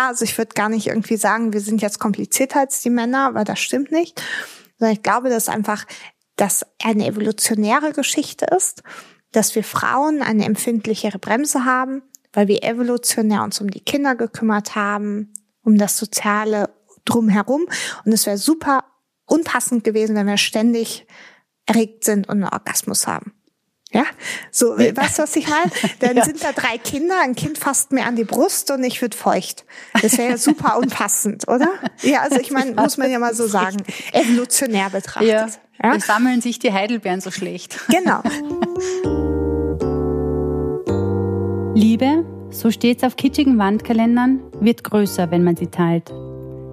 Ja, also ich würde gar nicht irgendwie sagen, wir sind jetzt komplizierter als die Männer, weil das stimmt nicht. Sondern ich glaube, dass einfach das eine evolutionäre Geschichte ist, dass wir Frauen eine empfindlichere Bremse haben, weil wir evolutionär uns um die Kinder gekümmert haben, um das Soziale drumherum. Und es wäre super unpassend gewesen, wenn wir ständig erregt sind und einen Orgasmus haben. Ja, so, weißt du, was ich meine? Dann ja. sind da drei Kinder, ein Kind fasst mir an die Brust und ich wird feucht. Das wäre ja super unpassend, oder? Ja, also ich meine, muss man ja mal so sagen, evolutionär betrachtet. Ja. ja? Es sammeln sich die Heidelbeeren so schlecht. Genau. Liebe, so steht's auf kitschigen Wandkalendern, wird größer, wenn man sie teilt.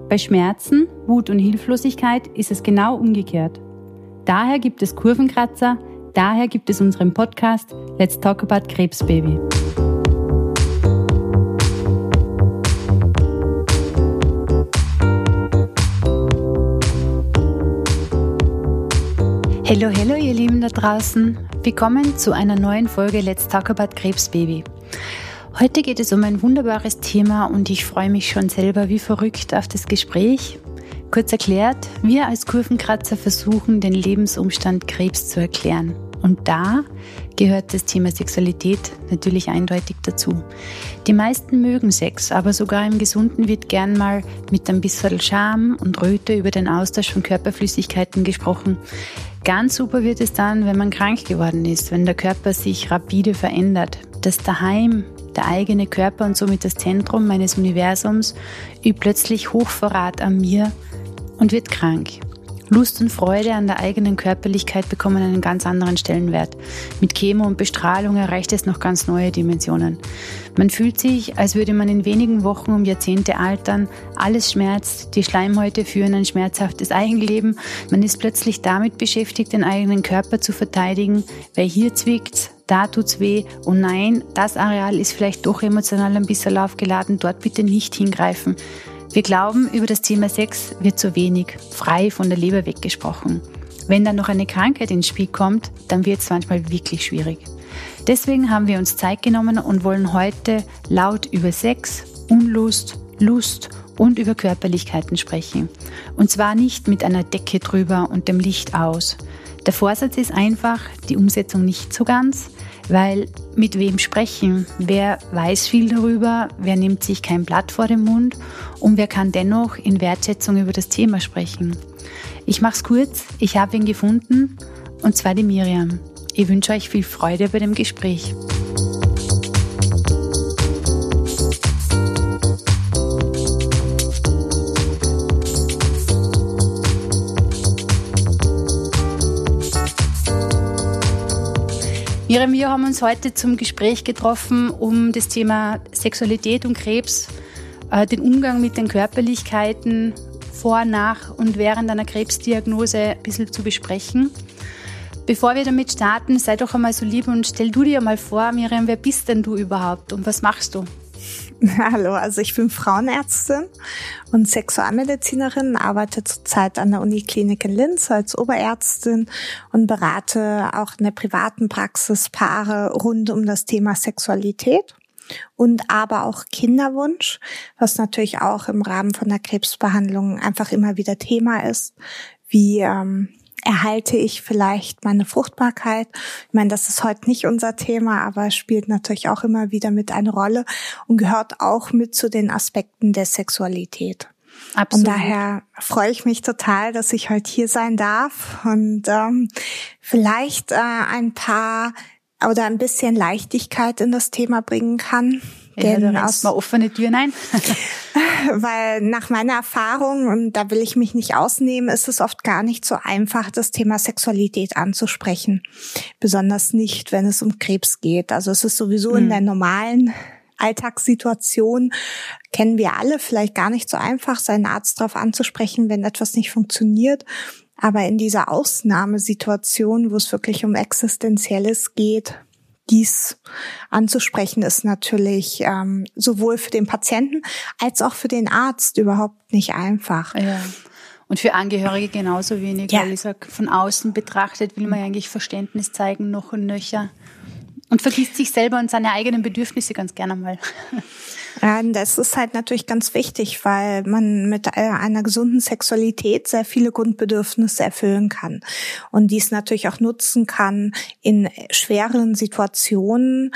Bei Schmerzen, Wut und Hilflosigkeit ist es genau umgekehrt. Daher gibt es Kurvenkratzer, daher gibt es unseren Podcast Let's Talk About Krebsbaby. Hallo, hallo ihr Lieben da draußen. Willkommen zu einer neuen Folge Let's Talk About Krebsbaby. Heute geht es um ein wunderbares Thema und ich freue mich schon selber wie verrückt auf das Gespräch. Kurz erklärt, wir als Kurvenkratzer versuchen, den Lebensumstand Krebs zu erklären. Und da gehört das Thema Sexualität natürlich eindeutig dazu. Die meisten mögen Sex, aber sogar im Gesunden wird gern mal mit ein bisschen Scham und Röte über den Austausch von Körperflüssigkeiten gesprochen. Ganz super wird es dann, wenn man krank geworden ist, wenn der Körper sich rapide verändert. Das Daheim der eigene Körper und somit das Zentrum meines Universums übt plötzlich Hochverrat an mir und wird krank. Lust und Freude an der eigenen Körperlichkeit bekommen einen ganz anderen Stellenwert. Mit Chemo und Bestrahlung erreicht es noch ganz neue Dimensionen. Man fühlt sich, als würde man in wenigen Wochen um Jahrzehnte altern. Alles schmerzt, die Schleimhäute führen ein schmerzhaftes Eigenleben. Man ist plötzlich damit beschäftigt, den eigenen Körper zu verteidigen. Weil hier zwickt's, da tut's weh. Oh nein, das Areal ist vielleicht doch emotional ein bisschen aufgeladen. Dort bitte nicht hingreifen. Wir glauben, über das Thema Sex wird zu wenig frei von der Leber weggesprochen. Wenn dann noch eine Krankheit ins Spiel kommt, dann wird es manchmal wirklich schwierig. Deswegen haben wir uns Zeit genommen und wollen heute laut über Sex, Unlust, Lust und über Körperlichkeiten sprechen. Und zwar nicht mit einer Decke drüber und dem Licht aus. Der Vorsatz ist einfach, die Umsetzung nicht so ganz, weil mit wem sprechen? Wer weiß viel darüber? Wer nimmt sich kein Blatt vor den Mund? Und wer kann dennoch in Wertschätzung über das Thema sprechen? Ich mach's kurz. Ich habe ihn gefunden. Und zwar die Miriam. Ich wünsche euch viel Freude bei dem Gespräch. Miriam, wir haben uns heute zum Gespräch getroffen, um das Thema Sexualität und Krebs, äh, den Umgang mit den Körperlichkeiten vor, nach und während einer Krebsdiagnose ein bisschen zu besprechen. Bevor wir damit starten, sei doch einmal so lieb und stell du dir mal vor, Miriam, wer bist denn du überhaupt und was machst du? Hallo, also ich bin Frauenärztin und Sexualmedizinerin, arbeite zurzeit an der Uniklinik in Linz als Oberärztin und berate auch in der privaten Praxis Paare rund um das Thema Sexualität und aber auch Kinderwunsch, was natürlich auch im Rahmen von der Krebsbehandlung einfach immer wieder Thema ist, wie ähm, erhalte ich vielleicht meine Fruchtbarkeit? Ich meine, das ist heute nicht unser Thema, aber spielt natürlich auch immer wieder mit eine Rolle und gehört auch mit zu den Aspekten der Sexualität. Absolut. Und daher freue ich mich total, dass ich heute hier sein darf und ähm, vielleicht äh, ein paar oder ein bisschen Leichtigkeit in das Thema bringen kann. Ja, denn aus mal offene Türen ein. weil nach meiner Erfahrung, und da will ich mich nicht ausnehmen, ist es oft gar nicht so einfach, das Thema Sexualität anzusprechen. Besonders nicht, wenn es um Krebs geht. Also es ist sowieso mhm. in der normalen Alltagssituation kennen wir alle vielleicht gar nicht so einfach, seinen Arzt darauf anzusprechen, wenn etwas nicht funktioniert. Aber in dieser Ausnahmesituation, wo es wirklich um Existenzielles geht, dies anzusprechen, ist natürlich ähm, sowohl für den Patienten als auch für den Arzt überhaupt nicht einfach. Ja. Und für Angehörige genauso wenig, ja. weil ich sag, von außen betrachtet will man eigentlich Verständnis zeigen, noch und nöcher. Und vergisst sich selber und seine eigenen Bedürfnisse ganz gerne mal. Ja, das ist halt natürlich ganz wichtig, weil man mit einer gesunden Sexualität sehr viele Grundbedürfnisse erfüllen kann und dies natürlich auch nutzen kann in schweren Situationen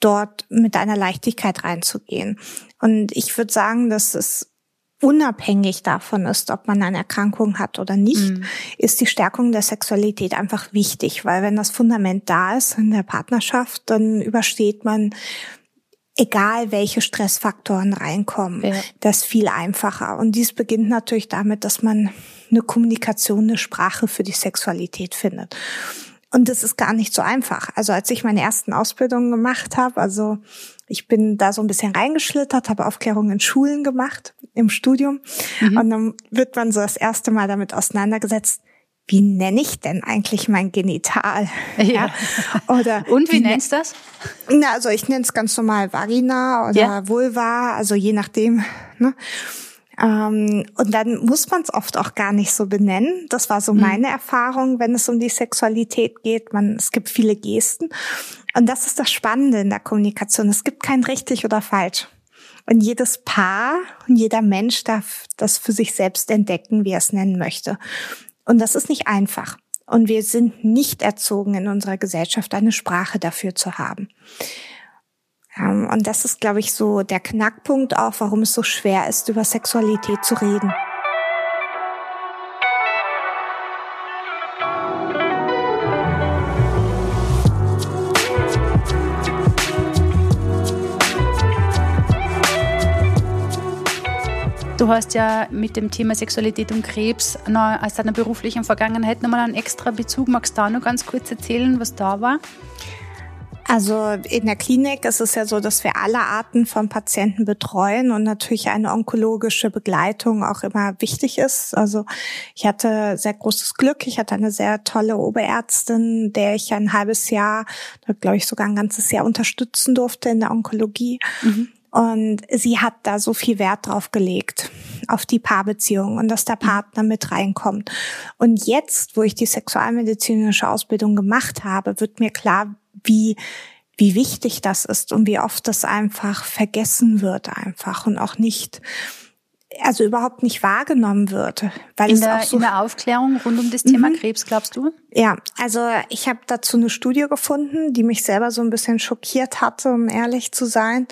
dort mit einer Leichtigkeit reinzugehen. Und ich würde sagen, dass es unabhängig davon ist, ob man eine Erkrankung hat oder nicht, mhm. ist die Stärkung der Sexualität einfach wichtig, weil wenn das Fundament da ist in der Partnerschaft, dann übersteht man egal welche Stressfaktoren reinkommen, ja. das viel einfacher. Und dies beginnt natürlich damit, dass man eine Kommunikation, eine Sprache für die Sexualität findet. Und das ist gar nicht so einfach. Also als ich meine ersten Ausbildungen gemacht habe, also ich bin da so ein bisschen reingeschlittert, habe Aufklärung in Schulen gemacht, im Studium. Mhm. Und dann wird man so das erste Mal damit auseinandergesetzt, wie nenne ich denn eigentlich mein Genital? Ja. Oder Und wie, wie nennst du das? Na, also ich nenne es ganz normal Vagina oder ja. Vulva, also je nachdem. Ne? Ähm, und dann muss man es oft auch gar nicht so benennen. Das war so mhm. meine Erfahrung, wenn es um die Sexualität geht. Man, es gibt viele Gesten. Und das ist das Spannende in der Kommunikation. Es gibt kein richtig oder falsch. Und jedes Paar und jeder Mensch darf das für sich selbst entdecken, wie er es nennen möchte. Und das ist nicht einfach. Und wir sind nicht erzogen in unserer Gesellschaft, eine Sprache dafür zu haben. Ähm, und das ist, glaube ich, so der Knackpunkt auch, warum es so schwer ist, über Sexualität zu reden. Du hast ja mit dem Thema Sexualität und Krebs noch, aus deiner beruflichen Vergangenheit nochmal einen extra Bezug. Magst du da noch ganz kurz erzählen, was da war? Also in der Klinik ist es ja so, dass wir alle Arten von Patienten betreuen und natürlich eine onkologische Begleitung auch immer wichtig ist. Also ich hatte sehr großes Glück. Ich hatte eine sehr tolle Oberärztin, der ich ein halbes Jahr, glaube ich sogar ein ganzes Jahr unterstützen durfte in der Onkologie. Mhm. Und sie hat da so viel Wert drauf gelegt, auf die Paarbeziehung und dass der Partner mit reinkommt. Und jetzt, wo ich die sexualmedizinische Ausbildung gemacht habe, wird mir klar, wie, wie wichtig das ist und wie oft das einfach vergessen wird einfach und auch nicht, also überhaupt nicht wahrgenommen wird. Weil in, es der, auch so in der Aufklärung rund um das Thema mhm. Krebs, glaubst du? Ja, also ich habe dazu eine Studie gefunden, die mich selber so ein bisschen schockiert hatte, um ehrlich zu sein.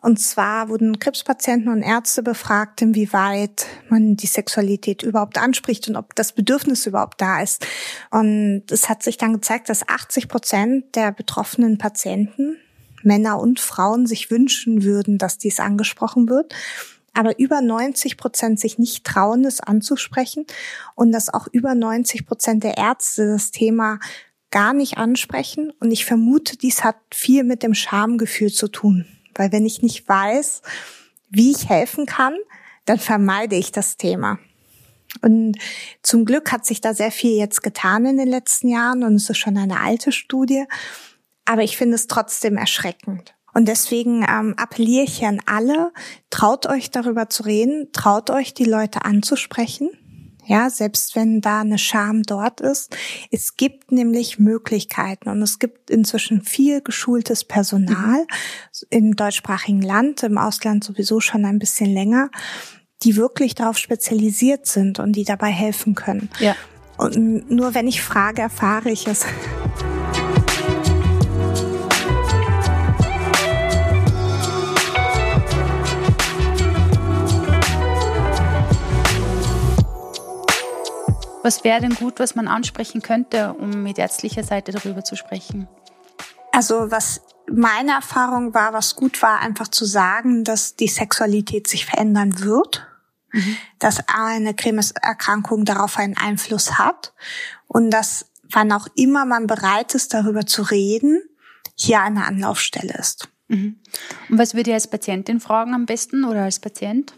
Und zwar wurden Krebspatienten und Ärzte befragt, inwieweit man die Sexualität überhaupt anspricht und ob das Bedürfnis überhaupt da ist. Und es hat sich dann gezeigt, dass 80 Prozent der betroffenen Patienten, Männer und Frauen, sich wünschen würden, dass dies angesprochen wird. Aber über 90 Prozent sich nicht trauen, es anzusprechen und dass auch über 90 Prozent der Ärzte das Thema gar nicht ansprechen. Und ich vermute, dies hat viel mit dem Schamgefühl zu tun weil wenn ich nicht weiß, wie ich helfen kann, dann vermeide ich das Thema. Und zum Glück hat sich da sehr viel jetzt getan in den letzten Jahren und es ist schon eine alte Studie. Aber ich finde es trotzdem erschreckend. Und deswegen ähm, appelliere ich an alle, traut euch darüber zu reden, traut euch die Leute anzusprechen ja, selbst wenn da eine Scham dort ist. Es gibt nämlich Möglichkeiten und es gibt inzwischen viel geschultes Personal mhm. im deutschsprachigen Land, im Ausland sowieso schon ein bisschen länger, die wirklich darauf spezialisiert sind und die dabei helfen können. Ja. Und nur wenn ich frage, erfahre ich es. Was wäre denn gut, was man ansprechen könnte, um mit ärztlicher Seite darüber zu sprechen? Also was meine Erfahrung war, was gut war, einfach zu sagen, dass die Sexualität sich verändern wird, mhm. dass eine Krebserkrankung darauf einen Einfluss hat und dass wann auch immer man bereit ist, darüber zu reden, hier eine Anlaufstelle ist. Mhm. Und was würde ihr als Patientin fragen am besten oder als Patient?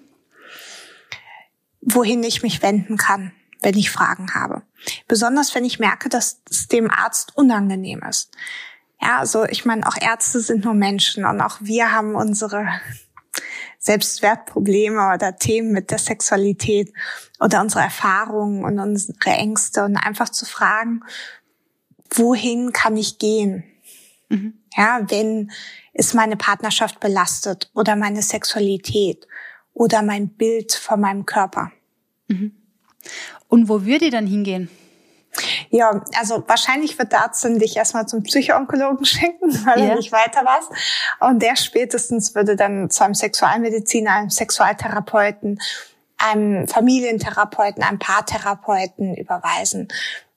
Wohin ich mich wenden kann wenn ich Fragen habe. Besonders wenn ich merke, dass es dem Arzt unangenehm ist. Ja, also ich meine, auch Ärzte sind nur Menschen und auch wir haben unsere Selbstwertprobleme oder Themen mit der Sexualität oder unsere Erfahrungen und unsere Ängste und einfach zu fragen, wohin kann ich gehen? Mhm. Ja, wenn ist meine Partnerschaft belastet oder meine Sexualität oder mein Bild von meinem Körper. Mhm. Und wo würde ich dann hingehen? Ja, also wahrscheinlich wird der Arzt dann dich erstmal zum Psychoonkologen schicken, weil ja. du nicht weiter warst. Und der spätestens würde dann zu einem Sexualmediziner, einem Sexualtherapeuten, einem Familientherapeuten, einem Paartherapeuten überweisen.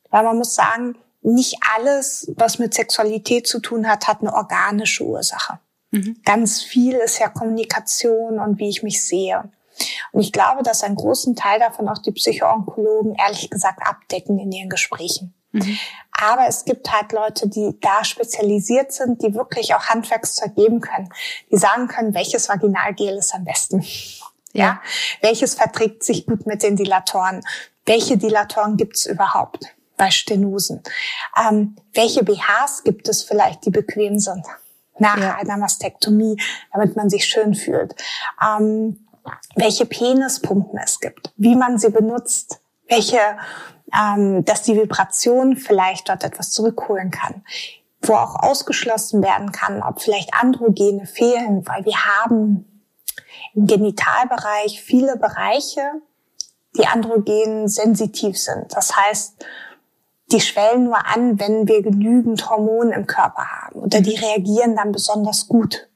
Weil man muss sagen, nicht alles, was mit Sexualität zu tun hat, hat eine organische Ursache. Mhm. Ganz viel ist ja Kommunikation und wie ich mich sehe. Und ich glaube, dass einen großen Teil davon auch die Psychoonkologen ehrlich gesagt abdecken in ihren Gesprächen. Mhm. Aber es gibt halt Leute, die da spezialisiert sind, die wirklich auch Handwerkszeug geben können. Die sagen können, welches Vaginalgel ist am besten. Ja. ja. Welches verträgt sich gut mit den Dilatoren? Welche Dilatoren gibt's überhaupt bei Stenosen? Ähm, welche BHs gibt es vielleicht, die bequem sind nach ja. einer Mastektomie, damit man sich schön fühlt? Ähm, welche Penispumpen es gibt, wie man sie benutzt, welche, ähm, dass die Vibration vielleicht dort etwas zurückholen kann, wo auch ausgeschlossen werden kann, ob vielleicht Androgene fehlen, weil wir haben im Genitalbereich viele Bereiche, die androgen sensitiv sind. Das heißt, die schwellen nur an, wenn wir genügend Hormone im Körper haben oder die reagieren dann besonders gut.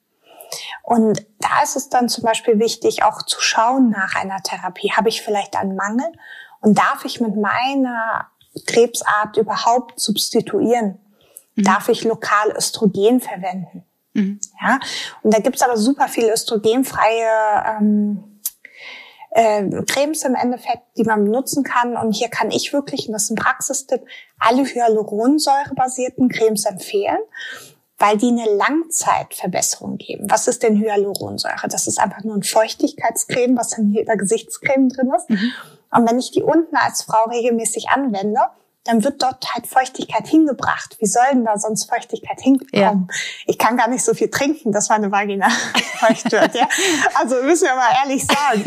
Und da ist es dann zum Beispiel wichtig, auch zu schauen nach einer Therapie. Habe ich vielleicht einen Mangel? Und darf ich mit meiner Krebsart überhaupt substituieren? Mhm. Darf ich lokal Östrogen verwenden? Mhm. Ja, und da gibt's aber super viele östrogenfreie ähm, äh, Cremes im Endeffekt, die man benutzen kann. Und hier kann ich wirklich, und das ist ein Praxistipp, alle Hyaluronsäure-basierten Cremes empfehlen weil die eine Langzeitverbesserung geben. Was ist denn Hyaluronsäure? Das ist einfach nur ein Feuchtigkeitscreme, was in jeder Gesichtscreme drin ist. Mhm. Und wenn ich die unten als Frau regelmäßig anwende, dann wird dort halt Feuchtigkeit hingebracht. Wie soll denn da sonst Feuchtigkeit hinkommen? Ja. Ich kann gar nicht so viel trinken, dass meine Vagina feucht wird. Ja? Also müssen wir mal ehrlich sagen.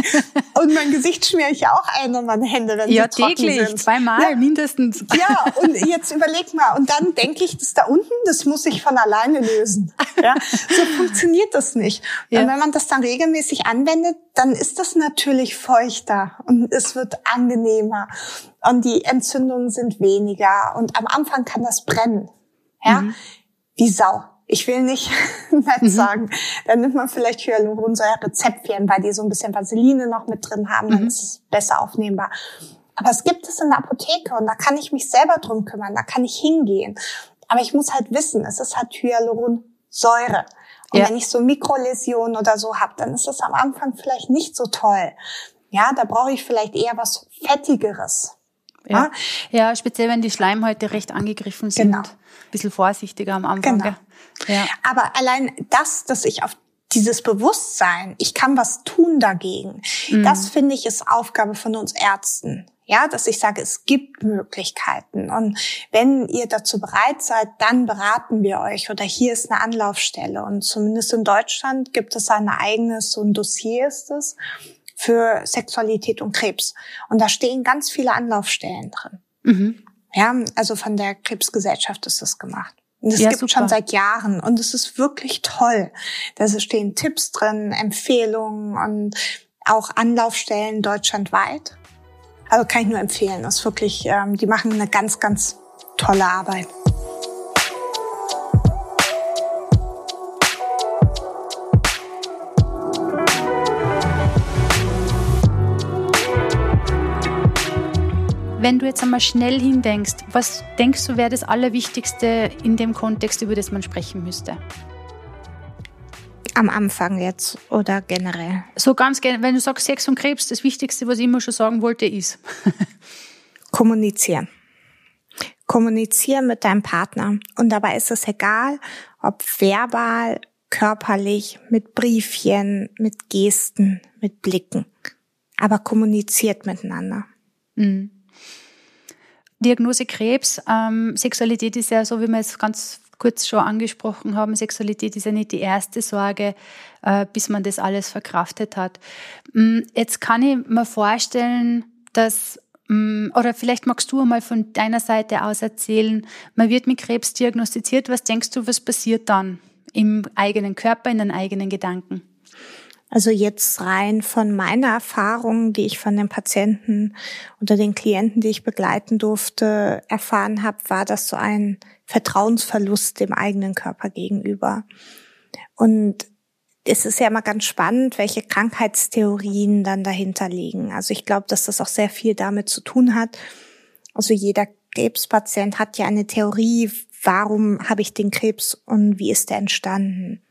Und mein Gesicht schmiere ich ja auch ein und meine Hände, wenn ja, sie trocken täglich, sind. zweimal ja. mindestens. Ja, und jetzt überleg mal. Und dann denke ich, das da unten, das muss sich von alleine lösen. Ja? So funktioniert das nicht. Ja. Und wenn man das dann regelmäßig anwendet, dann ist das natürlich feuchter und es wird angenehmer und die Entzündungen sind weniger und am Anfang kann das brennen. Ja, mhm. wie Sau. Ich will nicht nett mhm. sagen. Dann nimmt man vielleicht Hyaluronsäure Zäpfchen, weil die so ein bisschen Vaseline noch mit drin haben, dann mhm. ist es besser aufnehmbar. Aber es gibt es in der Apotheke und da kann ich mich selber drum kümmern, da kann ich hingehen. Aber ich muss halt wissen, es ist halt Hyaluronsäure. Und ja. wenn ich so Mikroläsionen oder so habe, dann ist das am Anfang vielleicht nicht so toll. Ja, da brauche ich vielleicht eher was Fettigeres. Ja. ja, speziell wenn die Schleimhäute recht angegriffen sind. Genau. Ein bisschen vorsichtiger am Anfang. Genau. Ja. Aber allein das, dass ich auf dieses Bewusstsein, ich kann was tun dagegen, mhm. das finde ich ist Aufgabe von uns Ärzten. Ja, dass ich sage, es gibt Möglichkeiten. Und wenn ihr dazu bereit seid, dann beraten wir euch. Oder hier ist eine Anlaufstelle. Und zumindest in Deutschland gibt es ein eigenes, so ein Dossier ist es, für Sexualität und Krebs. Und da stehen ganz viele Anlaufstellen drin. Mhm. Ja, also von der Krebsgesellschaft ist das gemacht. Und das ja, gibt super. schon seit Jahren und es ist wirklich toll. Da stehen Tipps drin, Empfehlungen und auch Anlaufstellen deutschlandweit. Also kann ich nur empfehlen. Das ist wirklich, ähm, die machen eine ganz, ganz tolle Arbeit. Wenn du jetzt einmal schnell hindenkst, was denkst du wäre das Allerwichtigste in dem Kontext, über das man sprechen müsste? Am Anfang jetzt oder generell? So ganz gerne, wenn du sagst Sex und Krebs, das Wichtigste, was ich immer schon sagen wollte, ist. Kommunizieren. Kommunizieren mit deinem Partner. Und dabei ist es egal, ob verbal, körperlich, mit Briefchen, mit Gesten, mit Blicken. Aber kommuniziert miteinander. Mhm. Diagnose Krebs, ähm, Sexualität ist ja so, wie wir es ganz kurz schon angesprochen haben, Sexualität ist ja nicht die erste Sorge, äh, bis man das alles verkraftet hat. Mm, jetzt kann ich mir vorstellen, dass Mm, oder vielleicht magst du einmal von deiner Seite aus erzählen, man wird mit Krebs diagnostiziert, was denkst du, was passiert dann im eigenen Körper, in den eigenen Gedanken? Also jetzt rein von meiner Erfahrung, die ich von den Patienten oder den Klienten, die ich begleiten durfte, erfahren habe, war das so ein Vertrauensverlust dem eigenen Körper gegenüber. Und es ist ja immer ganz spannend, welche Krankheitstheorien dann dahinter liegen. Also ich glaube, dass das auch sehr viel damit zu tun hat. Also jeder Krebspatient hat ja eine Theorie, warum habe ich den Krebs und wie ist der entstanden.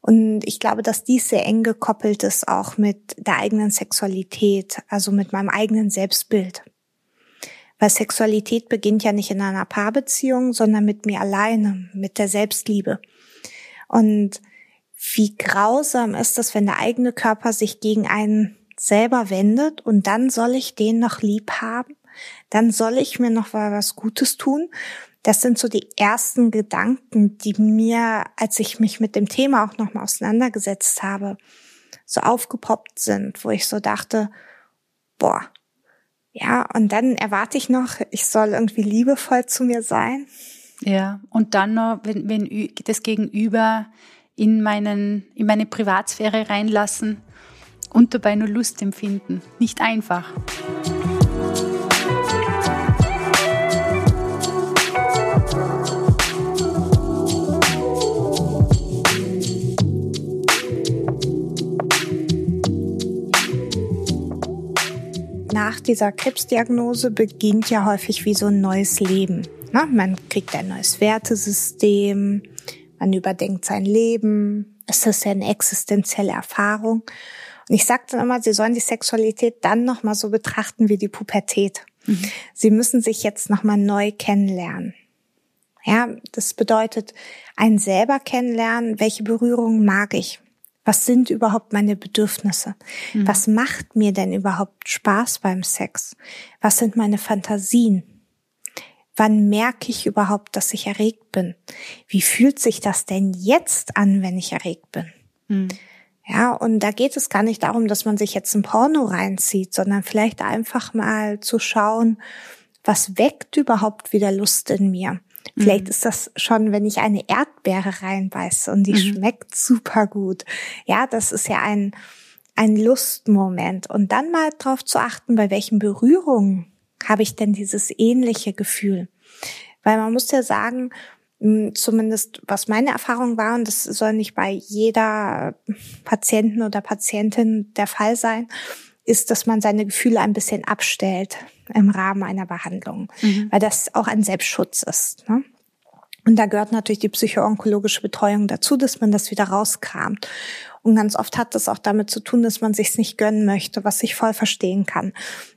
Und ich glaube, dass dies sehr eng gekoppelt ist auch mit der eigenen Sexualität, also mit meinem eigenen Selbstbild. Weil Sexualität beginnt ja nicht in einer Paarbeziehung, sondern mit mir alleine, mit der Selbstliebe. Und wie grausam ist es, wenn der eigene Körper sich gegen einen selber wendet und dann soll ich den noch lieb haben? Dann soll ich mir noch was Gutes tun? Das sind so die ersten Gedanken, die mir, als ich mich mit dem Thema auch nochmal auseinandergesetzt habe, so aufgepoppt sind, wo ich so dachte, boah, ja, und dann erwarte ich noch, ich soll irgendwie liebevoll zu mir sein. Ja, und dann noch, wenn, wenn das Gegenüber in, meinen, in meine Privatsphäre reinlassen und dabei nur Lust empfinden. Nicht einfach. Nach dieser Krebsdiagnose beginnt ja häufig wie so ein neues Leben. Man kriegt ein neues Wertesystem, man überdenkt sein Leben. Es ist ja eine existenzielle Erfahrung. Und ich sage dann immer, Sie sollen die Sexualität dann nochmal so betrachten wie die Pubertät. Mhm. Sie müssen sich jetzt nochmal neu kennenlernen. Ja, das bedeutet ein selber kennenlernen, welche Berührungen mag ich? Was sind überhaupt meine Bedürfnisse? Mhm. Was macht mir denn überhaupt Spaß beim Sex? Was sind meine Fantasien? Wann merke ich überhaupt, dass ich erregt bin? Wie fühlt sich das denn jetzt an, wenn ich erregt bin? Mhm. Ja, und da geht es gar nicht darum, dass man sich jetzt ein Porno reinzieht, sondern vielleicht einfach mal zu schauen, was weckt überhaupt wieder Lust in mir? Vielleicht mhm. ist das schon, wenn ich eine Erdbeere reinbeiße und die mhm. schmeckt super gut. Ja, das ist ja ein, ein Lustmoment. Und dann mal drauf zu achten, bei welchen Berührungen habe ich denn dieses ähnliche Gefühl? Weil man muss ja sagen, zumindest was meine Erfahrung war, und das soll nicht bei jeder Patienten oder Patientin der Fall sein, ist, dass man seine Gefühle ein bisschen abstellt im Rahmen einer Behandlung, mhm. weil das auch ein Selbstschutz ist. Ne? Und da gehört natürlich die psychoonkologische Betreuung dazu, dass man das wieder rauskramt. Und ganz oft hat das auch damit zu tun, dass man sich's nicht gönnen möchte, was ich voll verstehen kann.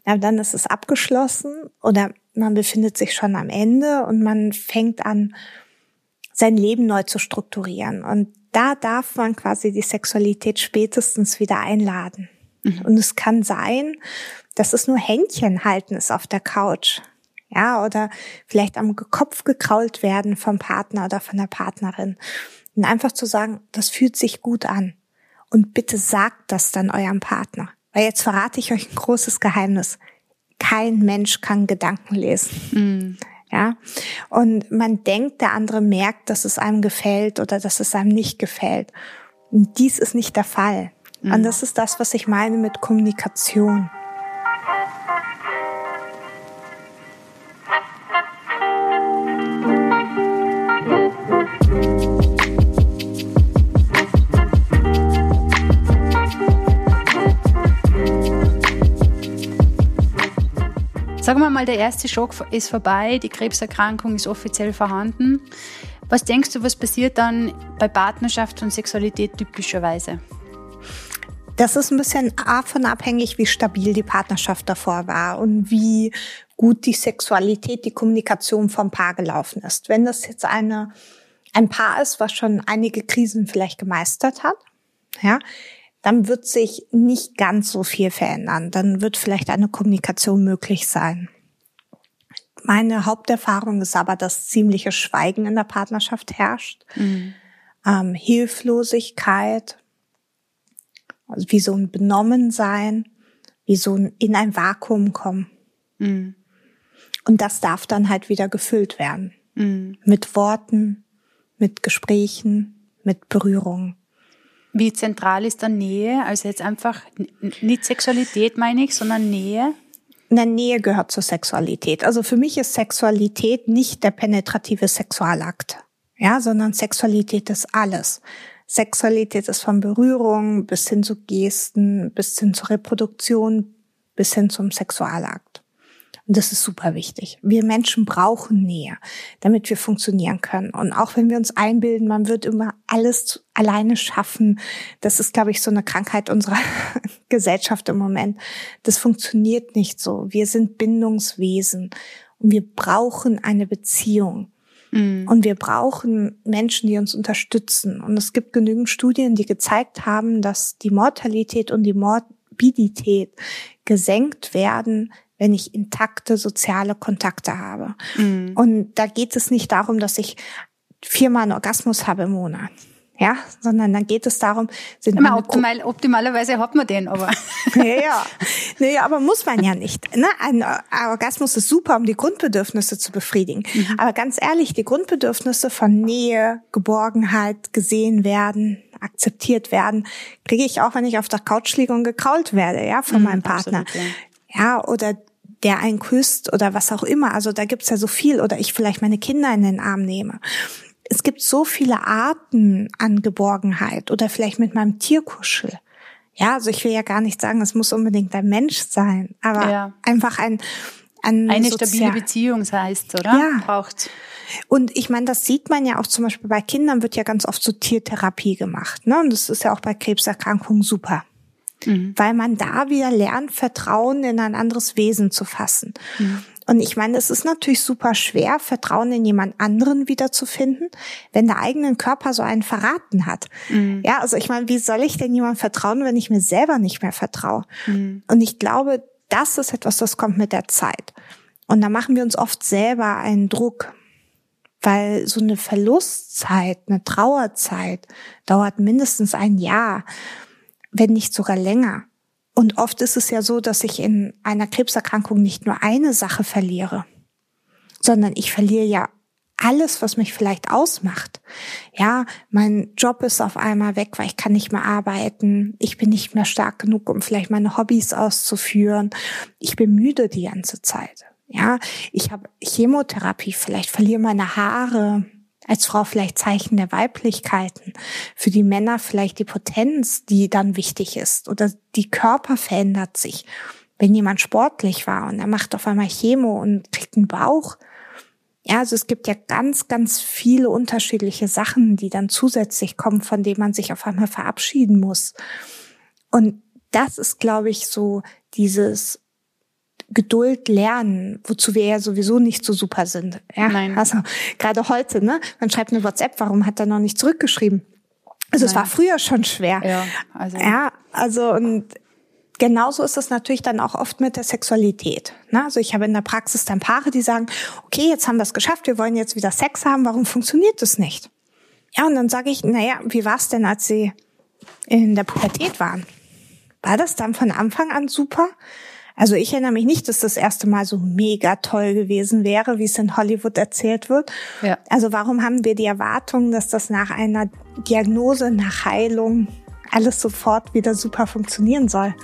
Ja, dann ist es abgeschlossen oder man befindet sich schon am Ende und man fängt an, sein Leben neu zu strukturieren. Und da darf man quasi die Sexualität spätestens wieder einladen. Mhm. Und es kann sein, dass es nur Händchen halten ist auf der Couch. Ja, oder vielleicht am Kopf gekrault werden vom Partner oder von der Partnerin. Und einfach zu sagen, das fühlt sich gut an. Und bitte sagt das dann eurem Partner. Weil jetzt verrate ich euch ein großes Geheimnis. Kein Mensch kann Gedanken lesen. Mm. Ja. Und man denkt, der andere merkt, dass es einem gefällt oder dass es einem nicht gefällt. Und dies ist nicht der Fall. Mm. Und das ist das, was ich meine mit Kommunikation. Sagen wir mal, der erste Schock ist vorbei, die Krebserkrankung ist offiziell vorhanden. Was denkst du, was passiert dann bei Partnerschaft und Sexualität typischerweise? Das ist ein bisschen davon abhängig, wie stabil die Partnerschaft davor war und wie gut die Sexualität, die Kommunikation vom Paar gelaufen ist. Wenn das jetzt eine, ein Paar ist, was schon einige Krisen vielleicht gemeistert hat, ja, dann wird sich nicht ganz so viel verändern. Dann wird vielleicht eine Kommunikation möglich sein. Meine Haupterfahrung ist aber, dass ziemliche Schweigen in der Partnerschaft herrscht. Mhm. Ähm, Hilflosigkeit, also wie so ein Benommensein, wie so ein in ein Vakuum kommen. Mhm. Und das darf dann halt wieder gefüllt werden. Mhm. Mit Worten, mit Gesprächen, mit Berührung. Wie zentral ist dann Nähe? Also jetzt einfach nicht Sexualität meine ich, sondern Nähe? Na, Nähe gehört zur Sexualität. Also für mich ist Sexualität nicht der penetrative Sexualakt, ja, sondern Sexualität ist alles. Sexualität ist von Berührung bis hin zu Gesten, bis hin zur Reproduktion, bis hin zum Sexualakt. Und das ist super wichtig. Wir Menschen brauchen Nähe, damit wir funktionieren können. Und auch wenn wir uns einbilden, man wird immer alles alleine schaffen, das ist, glaube ich, so eine Krankheit unserer Gesellschaft im Moment. Das funktioniert nicht so. Wir sind Bindungswesen und wir brauchen eine Beziehung. Mhm. Und wir brauchen Menschen, die uns unterstützen. Und es gibt genügend Studien, die gezeigt haben, dass die Mortalität und die Morbidität gesenkt werden, wenn ich intakte soziale Kontakte habe. Mhm. Und da geht es nicht darum, dass ich viermal einen Orgasmus habe im Monat. Ja, sondern dann geht es darum, sind Immer optimal, optimalerweise hat man den, aber. ja, ja. Nee, aber muss man ja nicht. Ne? Ein Orgasmus ist super, um die Grundbedürfnisse zu befriedigen. Mhm. Aber ganz ehrlich, die Grundbedürfnisse von Nähe, Geborgenheit, gesehen werden, akzeptiert werden, kriege ich auch, wenn ich auf der Couch liege und gekrault werde, ja, von mhm, meinem Partner. Absolut, ja. ja, oder der einen küsst oder was auch immer. Also da gibt's ja so viel. Oder ich vielleicht meine Kinder in den Arm nehme. Es gibt so viele Arten an Geborgenheit oder vielleicht mit meinem Tierkuschel. Ja, also ich will ja gar nicht sagen, es muss unbedingt ein Mensch sein, aber ja. einfach ein, ein eine stabile Beziehung heißt, oder? Ja. Braucht. Und ich meine, das sieht man ja auch zum Beispiel bei Kindern wird ja ganz oft so Tiertherapie gemacht, ne? Und das ist ja auch bei Krebserkrankungen super mhm. weil man da wieder lernt, Vertrauen in ein anderes Wesen zu fassen. Mhm. Und ich meine, es ist natürlich super schwer, Vertrauen in jemand anderen wiederzufinden, wenn der eigenen Körper so einen verraten hat. Mhm. Ja, also ich meine, wie soll ich denn jemand vertrauen, wenn ich mir selber nicht mehr vertraue? Mhm. Und ich glaube, das ist etwas, das kommt mit der Zeit. Und da machen wir uns oft selber einen Druck, weil so eine Verlustzeit, eine Trauerzeit dauert mindestens ein Jahr wenn nicht sogar länger. Und oft ist es ja so, dass ich in einer Krebserkrankung nicht nur eine Sache verliere, sondern ich verliere ja alles, was mich vielleicht ausmacht. Ja, mein Job ist auf einmal weg, weil ich kann nicht mehr arbeiten. Ich bin nicht mehr stark genug, um vielleicht meine Hobbys auszuführen. Ich bin müde die ganze Zeit. Ja, ich habe Chemotherapie, vielleicht verliere meine Haare, als Frau vielleicht Zeichen der Weiblichkeiten, für die Männer vielleicht die Potenz, die dann wichtig ist oder die Körper verändert sich. Wenn jemand sportlich war und er macht auf einmal Chemo und kriegt einen Bauch. Ja, also es gibt ja ganz, ganz viele unterschiedliche Sachen, die dann zusätzlich kommen, von denen man sich auf einmal verabschieden muss. Und das ist, glaube ich, so dieses Geduld lernen, wozu wir ja sowieso nicht so super sind. Ja, Nein. also gerade heute, ne? Man schreibt eine WhatsApp, warum hat er noch nicht zurückgeschrieben? Also Nein. es war früher schon schwer. Ja, also. ja, also und genauso ist es natürlich dann auch oft mit der Sexualität. Ne? Also ich habe in der Praxis dann Paare, die sagen, okay, jetzt haben wir es geschafft, wir wollen jetzt wieder Sex haben, warum funktioniert das nicht? Ja, und dann sage ich, naja, wie war es denn, als sie in der Pubertät waren? War das dann von Anfang an super? Also ich erinnere mich nicht, dass das erste Mal so mega toll gewesen wäre, wie es in Hollywood erzählt wird. Ja. Also warum haben wir die Erwartung, dass das nach einer Diagnose, nach Heilung alles sofort wieder super funktionieren soll?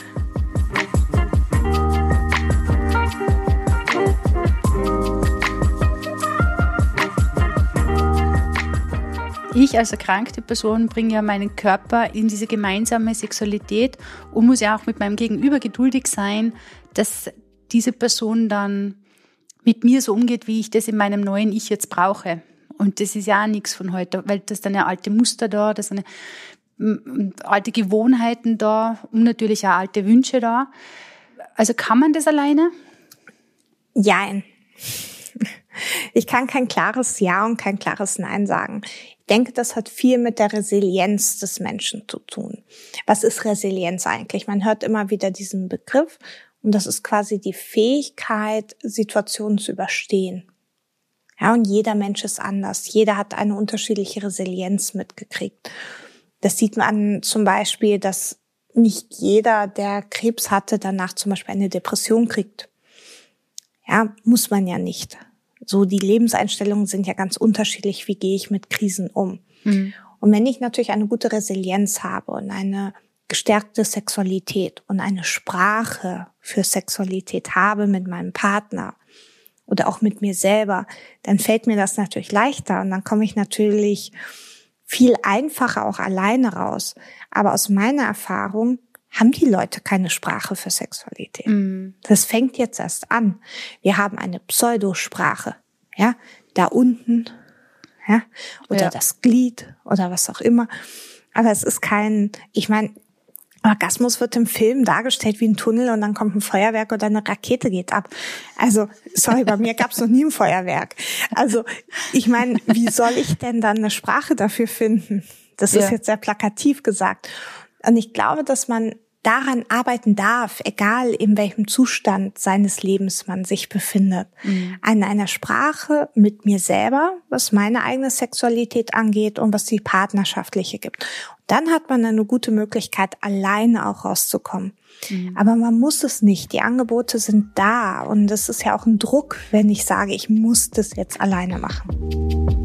ich als erkrankte Person bringe ja meinen Körper in diese gemeinsame Sexualität und muss ja auch mit meinem Gegenüber geduldig sein, dass diese Person dann mit mir so umgeht, wie ich das in meinem neuen Ich jetzt brauche. Und das ist ja auch nichts von heute, weil das dann ja alte Muster da, das sind alte Gewohnheiten da und natürlich auch alte Wünsche da. Also kann man das alleine? Jein. Ich kann kein klares Ja und kein klares Nein sagen denke, das hat viel mit der Resilienz des Menschen zu tun. Was ist Resilienz eigentlich? Man hört immer wieder diesen Begriff und das ist quasi die Fähigkeit, Situationen zu überstehen. Ja, und jeder Mensch ist anders. Jeder hat eine unterschiedliche Resilienz mitgekriegt. Das sieht man zum Beispiel, dass nicht jeder, der Krebs hatte, danach zum Beispiel eine Depression kriegt. Ja, muss man ja nicht. So die Lebenseinstellungen sind ja ganz unterschiedlich. Wie gehe ich mit Krisen um? Mhm. Und wenn ich natürlich eine gute Resilienz habe und eine gestärkte Sexualität und eine Sprache für Sexualität habe mit meinem Partner oder auch mit mir selber, dann fällt mir das natürlich leichter und dann komme ich natürlich viel einfacher auch alleine raus. Aber aus meiner Erfahrung haben die Leute keine Sprache für Sexualität. Mm. Das fängt jetzt erst an. Wir haben eine Pseudosprache, ja, da unten, ja, oder ja. das Glied oder was auch immer. Aber es ist kein, ich meine, Orgasmus wird im Film dargestellt wie ein Tunnel und dann kommt ein Feuerwerk oder eine Rakete geht ab. Also, sorry, bei mir gab es noch nie ein Feuerwerk. Also, ich meine, wie soll ich denn dann eine Sprache dafür finden? Das ja. ist jetzt sehr plakativ gesagt. Und ich glaube, dass man daran arbeiten darf, egal in welchem Zustand seines Lebens man sich befindet. Mhm. An einer Sprache mit mir selber, was meine eigene Sexualität angeht und was die partnerschaftliche gibt. dann hat man eine gute Möglichkeit, alleine auch rauszukommen. Mhm. Aber man muss es nicht. Die Angebote sind da und es ist ja auch ein Druck, wenn ich sage, ich muss das jetzt alleine machen.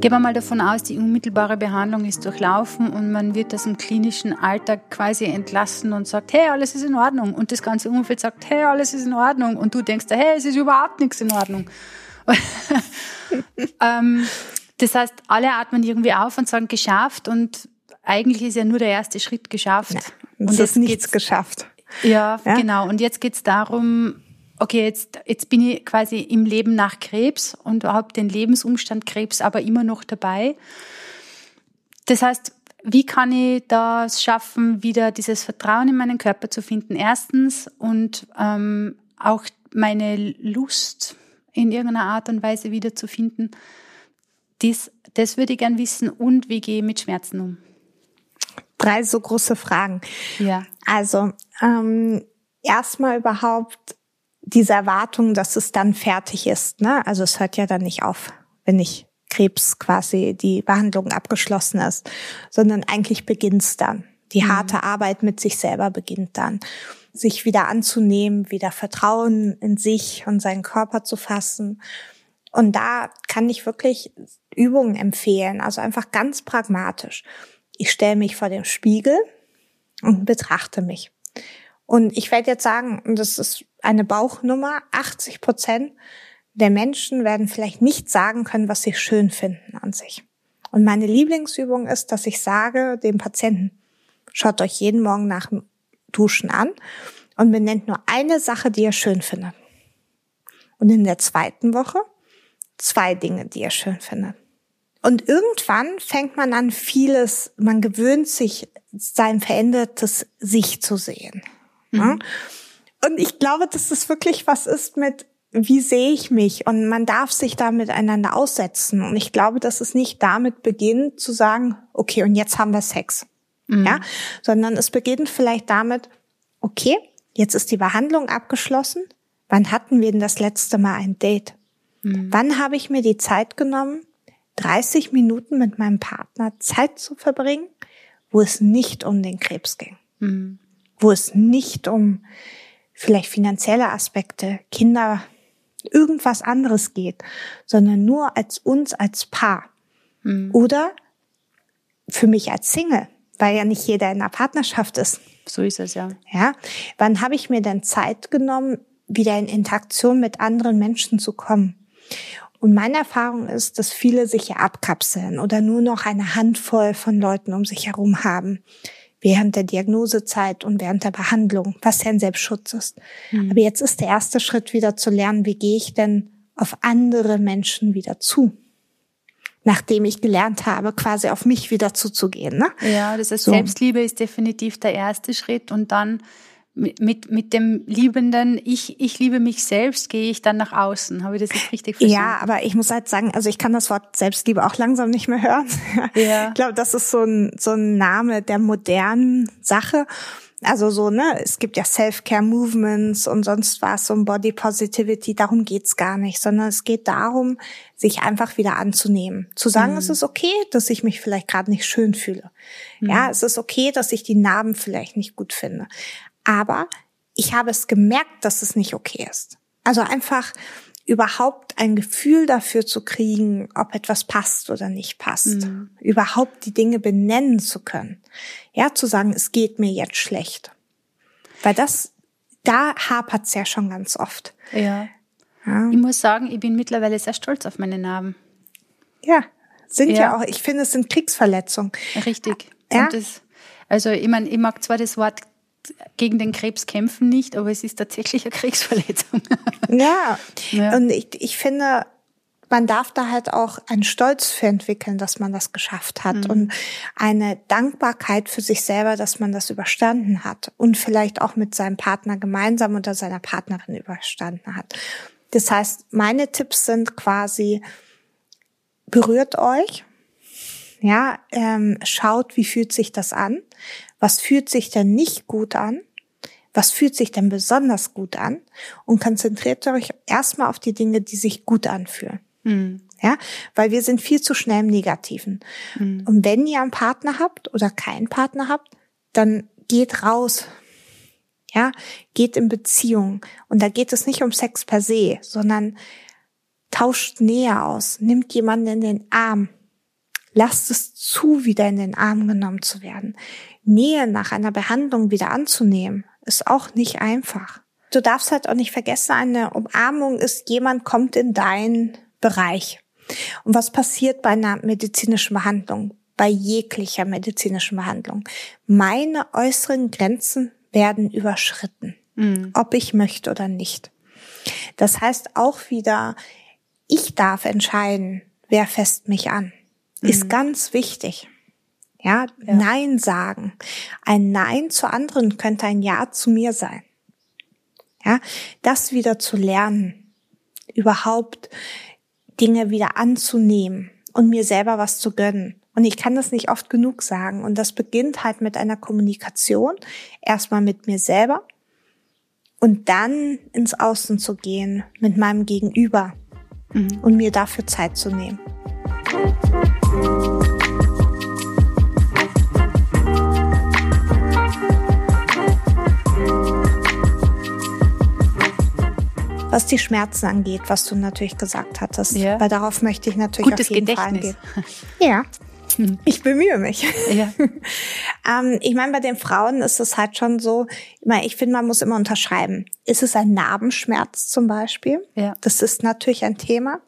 Gehen wir mal davon aus, die unmittelbare Behandlung ist durchlaufen und man wird aus dem klinischen Alltag quasi entlassen und sagt, hey, alles ist in Ordnung. Und das ganze Umfeld sagt, hey, alles ist in Ordnung. Und du denkst, hey, es ist überhaupt nichts in Ordnung. ähm, das heißt, alle atmen irgendwie auf und sagen, geschafft. Und eigentlich ist ja nur der erste Schritt geschafft. Ja, und es ist nichts geschafft. Ja, ja, genau. Und jetzt geht's darum, okay, jetzt, jetzt bin ich quasi im Leben nach Krebs und habe den Lebensumstand Krebs aber immer noch dabei. Das heißt, wie kann ich das schaffen, wieder dieses Vertrauen in meinen Körper zu finden? Erstens und ähm, auch meine Lust in irgendeiner Art und Weise wieder zu finden. Das, das würde ich gern wissen. Und wie gehe ich mit Schmerzen um? Drei so große Fragen. Ja. Also ähm, erstmal überhaupt diese Erwartung, dass es dann fertig ist. Ne? Also es hört ja dann nicht auf, wenn nicht Krebs quasi die Behandlung abgeschlossen ist, sondern eigentlich beginnt's dann. Die mhm. harte Arbeit mit sich selber beginnt dann. Sich wieder anzunehmen, wieder Vertrauen in sich und seinen Körper zu fassen. Und da kann ich wirklich Übungen empfehlen, also einfach ganz pragmatisch. Ich stelle mich vor dem Spiegel und betrachte mich. Und ich werde jetzt sagen, und das ist eine Bauchnummer, 80 Prozent der Menschen werden vielleicht nicht sagen können, was sie schön finden an sich. Und meine Lieblingsübung ist, dass ich sage dem Patienten, schaut euch jeden Morgen nach dem Duschen an und benennt nur eine Sache, die ihr schön findet. Und in der zweiten Woche zwei Dinge, die ihr schön findet. Und irgendwann fängt man an, vieles, man gewöhnt sich, sein verändertes Sich zu sehen. Mhm. Und ich glaube, dass das wirklich was ist mit, wie sehe ich mich? Und man darf sich da miteinander aussetzen. Und ich glaube, dass es nicht damit beginnt zu sagen, okay, und jetzt haben wir Sex. Mhm. Ja, sondern es beginnt vielleicht damit, okay, jetzt ist die Behandlung abgeschlossen. Wann hatten wir denn das letzte Mal ein Date? Mhm. Wann habe ich mir die Zeit genommen, 30 Minuten mit meinem Partner Zeit zu verbringen, wo es nicht um den Krebs ging? Mhm wo es nicht um vielleicht finanzielle Aspekte, Kinder, irgendwas anderes geht, sondern nur als uns als Paar. Mhm. Oder für mich als Single, weil ja nicht jeder in einer Partnerschaft ist. So ist es ja. Ja. Wann habe ich mir denn Zeit genommen, wieder in Interaktion mit anderen Menschen zu kommen? Und meine Erfahrung ist, dass viele sich ja abkapseln oder nur noch eine Handvoll von Leuten um sich herum haben während der Diagnosezeit und während der Behandlung, was ja ein Selbstschutz ist. Mhm. Aber jetzt ist der erste Schritt wieder zu lernen, wie gehe ich denn auf andere Menschen wieder zu? Nachdem ich gelernt habe, quasi auf mich wieder zuzugehen. Ne? Ja, das heißt, so. Selbstliebe ist definitiv der erste Schritt und dann mit, mit dem liebenden Ich, ich liebe mich selbst, gehe ich dann nach außen. Habe ich das jetzt richtig verstanden? Ja, aber ich muss halt sagen, also ich kann das Wort Selbstliebe auch langsam nicht mehr hören. Ja. Ich glaube, das ist so ein, so ein Name der modernen Sache. Also so, ne, es gibt ja Self-Care-Movements und sonst was, so ein Body Positivity, darum geht's gar nicht, sondern es geht darum, sich einfach wieder anzunehmen. Zu sagen, mhm. es ist okay, dass ich mich vielleicht gerade nicht schön fühle. Mhm. Ja, es ist okay, dass ich die Narben vielleicht nicht gut finde. Aber ich habe es gemerkt, dass es nicht okay ist. Also einfach überhaupt ein Gefühl dafür zu kriegen, ob etwas passt oder nicht passt. Mhm. Überhaupt die Dinge benennen zu können. Ja, zu sagen, es geht mir jetzt schlecht. Weil das, da hapert's ja schon ganz oft. Ja. ja. Ich muss sagen, ich bin mittlerweile sehr stolz auf meine Narben. Ja, sind ja, ja auch, ich finde, es sind Kriegsverletzungen. Richtig. Ja. Das, also ich meine, ich mag zwar das Wort gegen den Krebs kämpfen nicht, aber es ist tatsächlich eine Kriegsverletzung. Ja, ja. und ich, ich finde, man darf da halt auch einen Stolz für entwickeln, dass man das geschafft hat mhm. und eine Dankbarkeit für sich selber, dass man das überstanden hat und vielleicht auch mit seinem Partner gemeinsam oder seiner Partnerin überstanden hat. Das heißt, meine Tipps sind quasi, berührt euch, ja, ähm, schaut, wie fühlt sich das an, was fühlt sich denn nicht gut an, was fühlt sich denn besonders gut an und konzentriert euch erstmal auf die Dinge, die sich gut anfühlen. Mhm. Ja, weil wir sind viel zu schnell im Negativen. Mhm. Und wenn ihr einen Partner habt oder keinen Partner habt, dann geht raus. Ja, geht in Beziehung. Und da geht es nicht um Sex per se, sondern tauscht näher aus, nimmt jemanden in den Arm, lasst es zu, wieder in den Arm genommen zu werden. Nähe nach einer Behandlung wieder anzunehmen, ist auch nicht einfach. Du darfst halt auch nicht vergessen, eine Umarmung ist, jemand kommt in deinen Bereich. Und was passiert bei einer medizinischen Behandlung? Bei jeglicher medizinischen Behandlung. Meine äußeren Grenzen werden überschritten, mhm. ob ich möchte oder nicht. Das heißt auch wieder, ich darf entscheiden, wer fässt mich an. Ist mhm. ganz wichtig. Ja, ja, Nein sagen. Ein Nein zu anderen könnte ein Ja zu mir sein. Ja, das wieder zu lernen, überhaupt Dinge wieder anzunehmen und mir selber was zu gönnen. Und ich kann das nicht oft genug sagen. Und das beginnt halt mit einer Kommunikation. Erstmal mit mir selber und dann ins Außen zu gehen mit meinem Gegenüber mhm. und mir dafür Zeit zu nehmen. Was die Schmerzen angeht, was du natürlich gesagt hattest. Ja. Weil darauf möchte ich natürlich Gutes auf jeden Gedächtnis. Fall eingehen. Ja. Ich bemühe mich. Ja. ähm, ich meine, bei den Frauen ist es halt schon so, ich, meine, ich finde, man muss immer unterschreiben. Ist es ein Narbenschmerz zum Beispiel? Ja. Das ist natürlich ein Thema.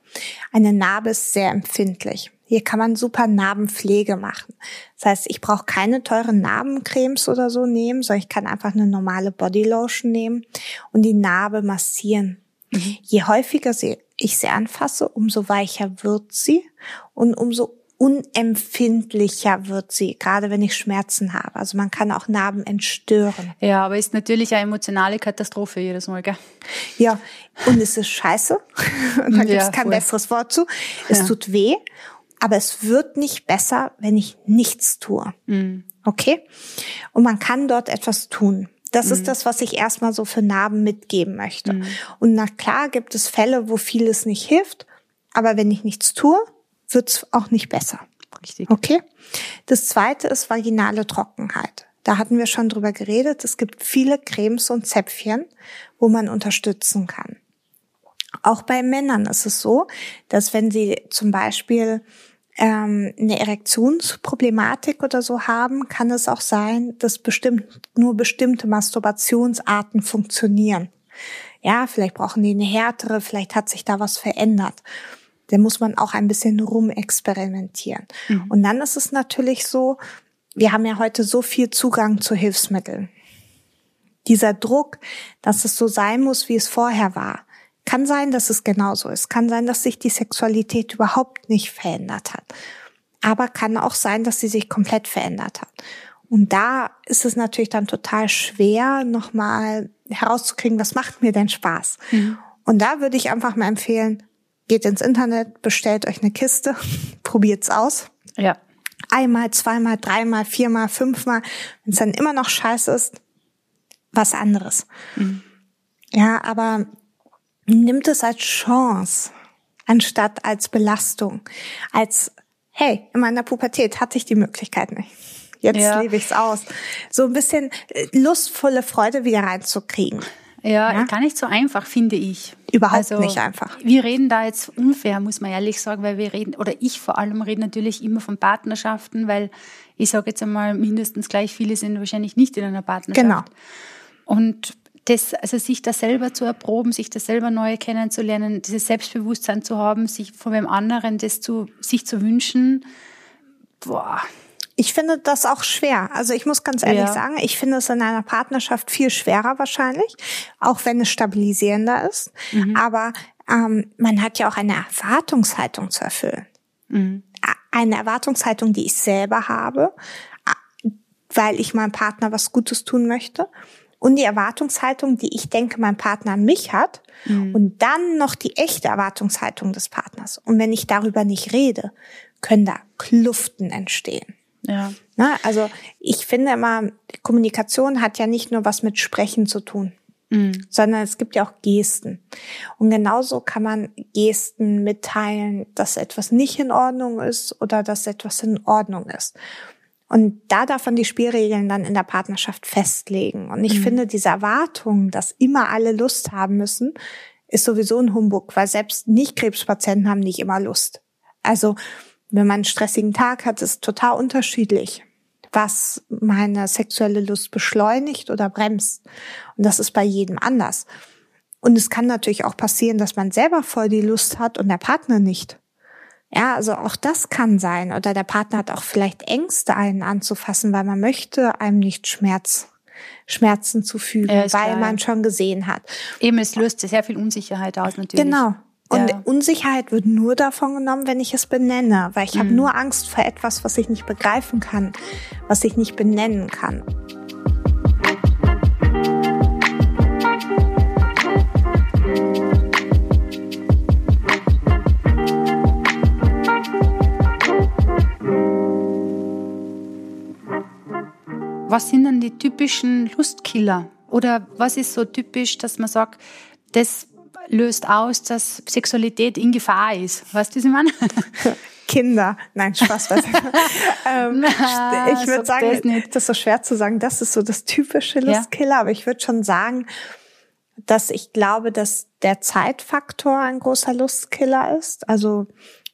Eine Narbe ist sehr empfindlich. Hier kann man super Narbenpflege machen. Das heißt, ich brauche keine teuren Narbencremes oder so nehmen, sondern ich kann einfach eine normale Bodylotion nehmen und die Narbe massieren. Je häufiger ich sie anfasse, umso weicher wird sie und umso unempfindlicher wird sie, gerade wenn ich Schmerzen habe. Also man kann auch Narben entstören. Ja, aber ist natürlich eine emotionale Katastrophe jedes Mal, gell? Ja, und es ist scheiße. Da gibt es kein voll. besseres Wort zu. Es ja. tut weh, aber es wird nicht besser, wenn ich nichts tue. Mhm. Okay? Und man kann dort etwas tun. Das mhm. ist das, was ich erstmal so für Narben mitgeben möchte. Mhm. Und na klar gibt es Fälle, wo vieles nicht hilft, aber wenn ich nichts tue, wird's auch nicht besser. Richtig. Okay? Das zweite ist vaginale Trockenheit. Da hatten wir schon drüber geredet. Es gibt viele Cremes und Zäpfchen, wo man unterstützen kann. Auch bei Männern ist es so, dass wenn sie zum Beispiel ähm, eine Erektionsproblematik oder so haben, kann es auch sein, dass bestimmt nur bestimmte Masturbationsarten funktionieren. Ja, vielleicht brauchen die eine härtere, vielleicht hat sich da was verändert. Da muss man auch ein bisschen rumexperimentieren. Mhm. Und dann ist es natürlich so, wir haben ja heute so viel Zugang zu Hilfsmitteln. Dieser Druck, dass es so sein muss, wie es vorher war, kann sein, dass es genauso ist. Kann sein, dass sich die Sexualität überhaupt nicht verändert hat. Aber kann auch sein, dass sie sich komplett verändert hat. Und da ist es natürlich dann total schwer, nochmal herauszukriegen, was macht mir denn Spaß? Mhm. Und da würde ich einfach mal empfehlen, geht ins Internet, bestellt euch eine Kiste, probiert's aus. Ja. Einmal, zweimal, dreimal, viermal, fünfmal. Wenn es dann immer noch scheiße ist, was anderes. Mhm. Ja, aber nimmt es als Chance, anstatt als Belastung, als, hey, in meiner Pubertät hatte ich die Möglichkeit nicht. Jetzt ja. lebe ich's aus. So ein bisschen äh, lustvolle Freude wieder reinzukriegen. Ja, ja, gar nicht so einfach, finde ich. Überhaupt also, nicht einfach. Wir reden da jetzt unfair, muss man ehrlich sagen, weil wir reden, oder ich vor allem rede natürlich immer von Partnerschaften, weil ich sage jetzt einmal, mindestens gleich viele sind wahrscheinlich nicht in einer Partnerschaft. Genau. Und das, also sich da selber zu erproben, sich da selber neu kennenzulernen, dieses Selbstbewusstsein zu haben, sich von wem anderen das zu, sich zu wünschen, boah, ich finde das auch schwer. Also ich muss ganz ehrlich ja. sagen, ich finde es in einer Partnerschaft viel schwerer wahrscheinlich, auch wenn es stabilisierender ist. Mhm. Aber ähm, man hat ja auch eine Erwartungshaltung zu erfüllen. Mhm. Eine Erwartungshaltung, die ich selber habe, weil ich meinem Partner was Gutes tun möchte. Und die Erwartungshaltung, die ich denke, mein Partner an mich hat. Mhm. Und dann noch die echte Erwartungshaltung des Partners. Und wenn ich darüber nicht rede, können da Kluften entstehen. Ja. Na, also ich finde immer, Kommunikation hat ja nicht nur was mit Sprechen zu tun, mhm. sondern es gibt ja auch Gesten. Und genauso kann man Gesten mitteilen, dass etwas nicht in Ordnung ist oder dass etwas in Ordnung ist. Und da darf man die Spielregeln dann in der Partnerschaft festlegen. Und ich mhm. finde, diese Erwartung, dass immer alle Lust haben müssen, ist sowieso ein Humbug, weil selbst Nicht-Krebspatienten haben nicht immer Lust. Also wenn man einen stressigen Tag hat, ist total unterschiedlich, was meine sexuelle Lust beschleunigt oder bremst. Und das ist bei jedem anders. Und es kann natürlich auch passieren, dass man selber voll die Lust hat und der Partner nicht. Ja, also auch das kann sein. Oder der Partner hat auch vielleicht Ängste, einen anzufassen, weil man möchte einem nicht Schmerz, Schmerzen zufügen, ja, weil klar. man schon gesehen hat. Eben, es löst sehr viel Unsicherheit aus, natürlich. Genau. Und ja. Unsicherheit wird nur davon genommen, wenn ich es benenne, weil ich mhm. habe nur Angst vor etwas, was ich nicht begreifen kann, was ich nicht benennen kann. Was sind denn die typischen Lustkiller? Oder was ist so typisch, dass man sagt, das löst aus, dass Sexualität in Gefahr ist. Weißt du, was ich meine? Kinder. Nein, Spaß. ähm, Na, ich würde sagen, das, das ist so schwer zu sagen, das ist so das typische Lustkiller, ja. aber ich würde schon sagen, dass ich glaube, dass der Zeitfaktor ein großer Lustkiller ist. Also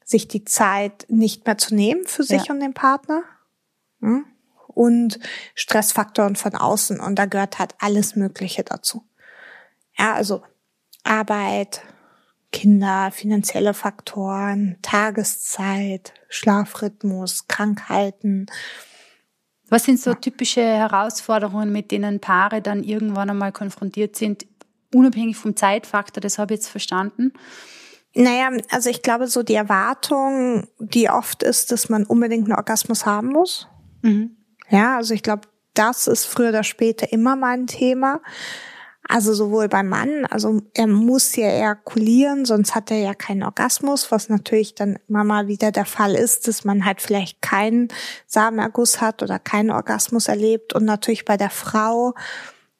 sich die Zeit nicht mehr zu nehmen für sich ja. und den Partner. Hm? Und Stressfaktoren von außen. Und da gehört halt alles Mögliche dazu. Ja, also Arbeit, Kinder, finanzielle Faktoren, Tageszeit, Schlafrhythmus, Krankheiten. Was sind so typische Herausforderungen, mit denen Paare dann irgendwann einmal konfrontiert sind, unabhängig vom Zeitfaktor? Das habe ich jetzt verstanden. Naja, also ich glaube, so die Erwartung, die oft ist, dass man unbedingt einen Orgasmus haben muss. Mhm. Ja, also ich glaube, das ist früher oder später immer mein Thema. Also sowohl beim Mann, also er muss ja ejakulieren, sonst hat er ja keinen Orgasmus, was natürlich dann immer mal wieder der Fall ist, dass man halt vielleicht keinen Samenerguss hat oder keinen Orgasmus erlebt und natürlich bei der Frau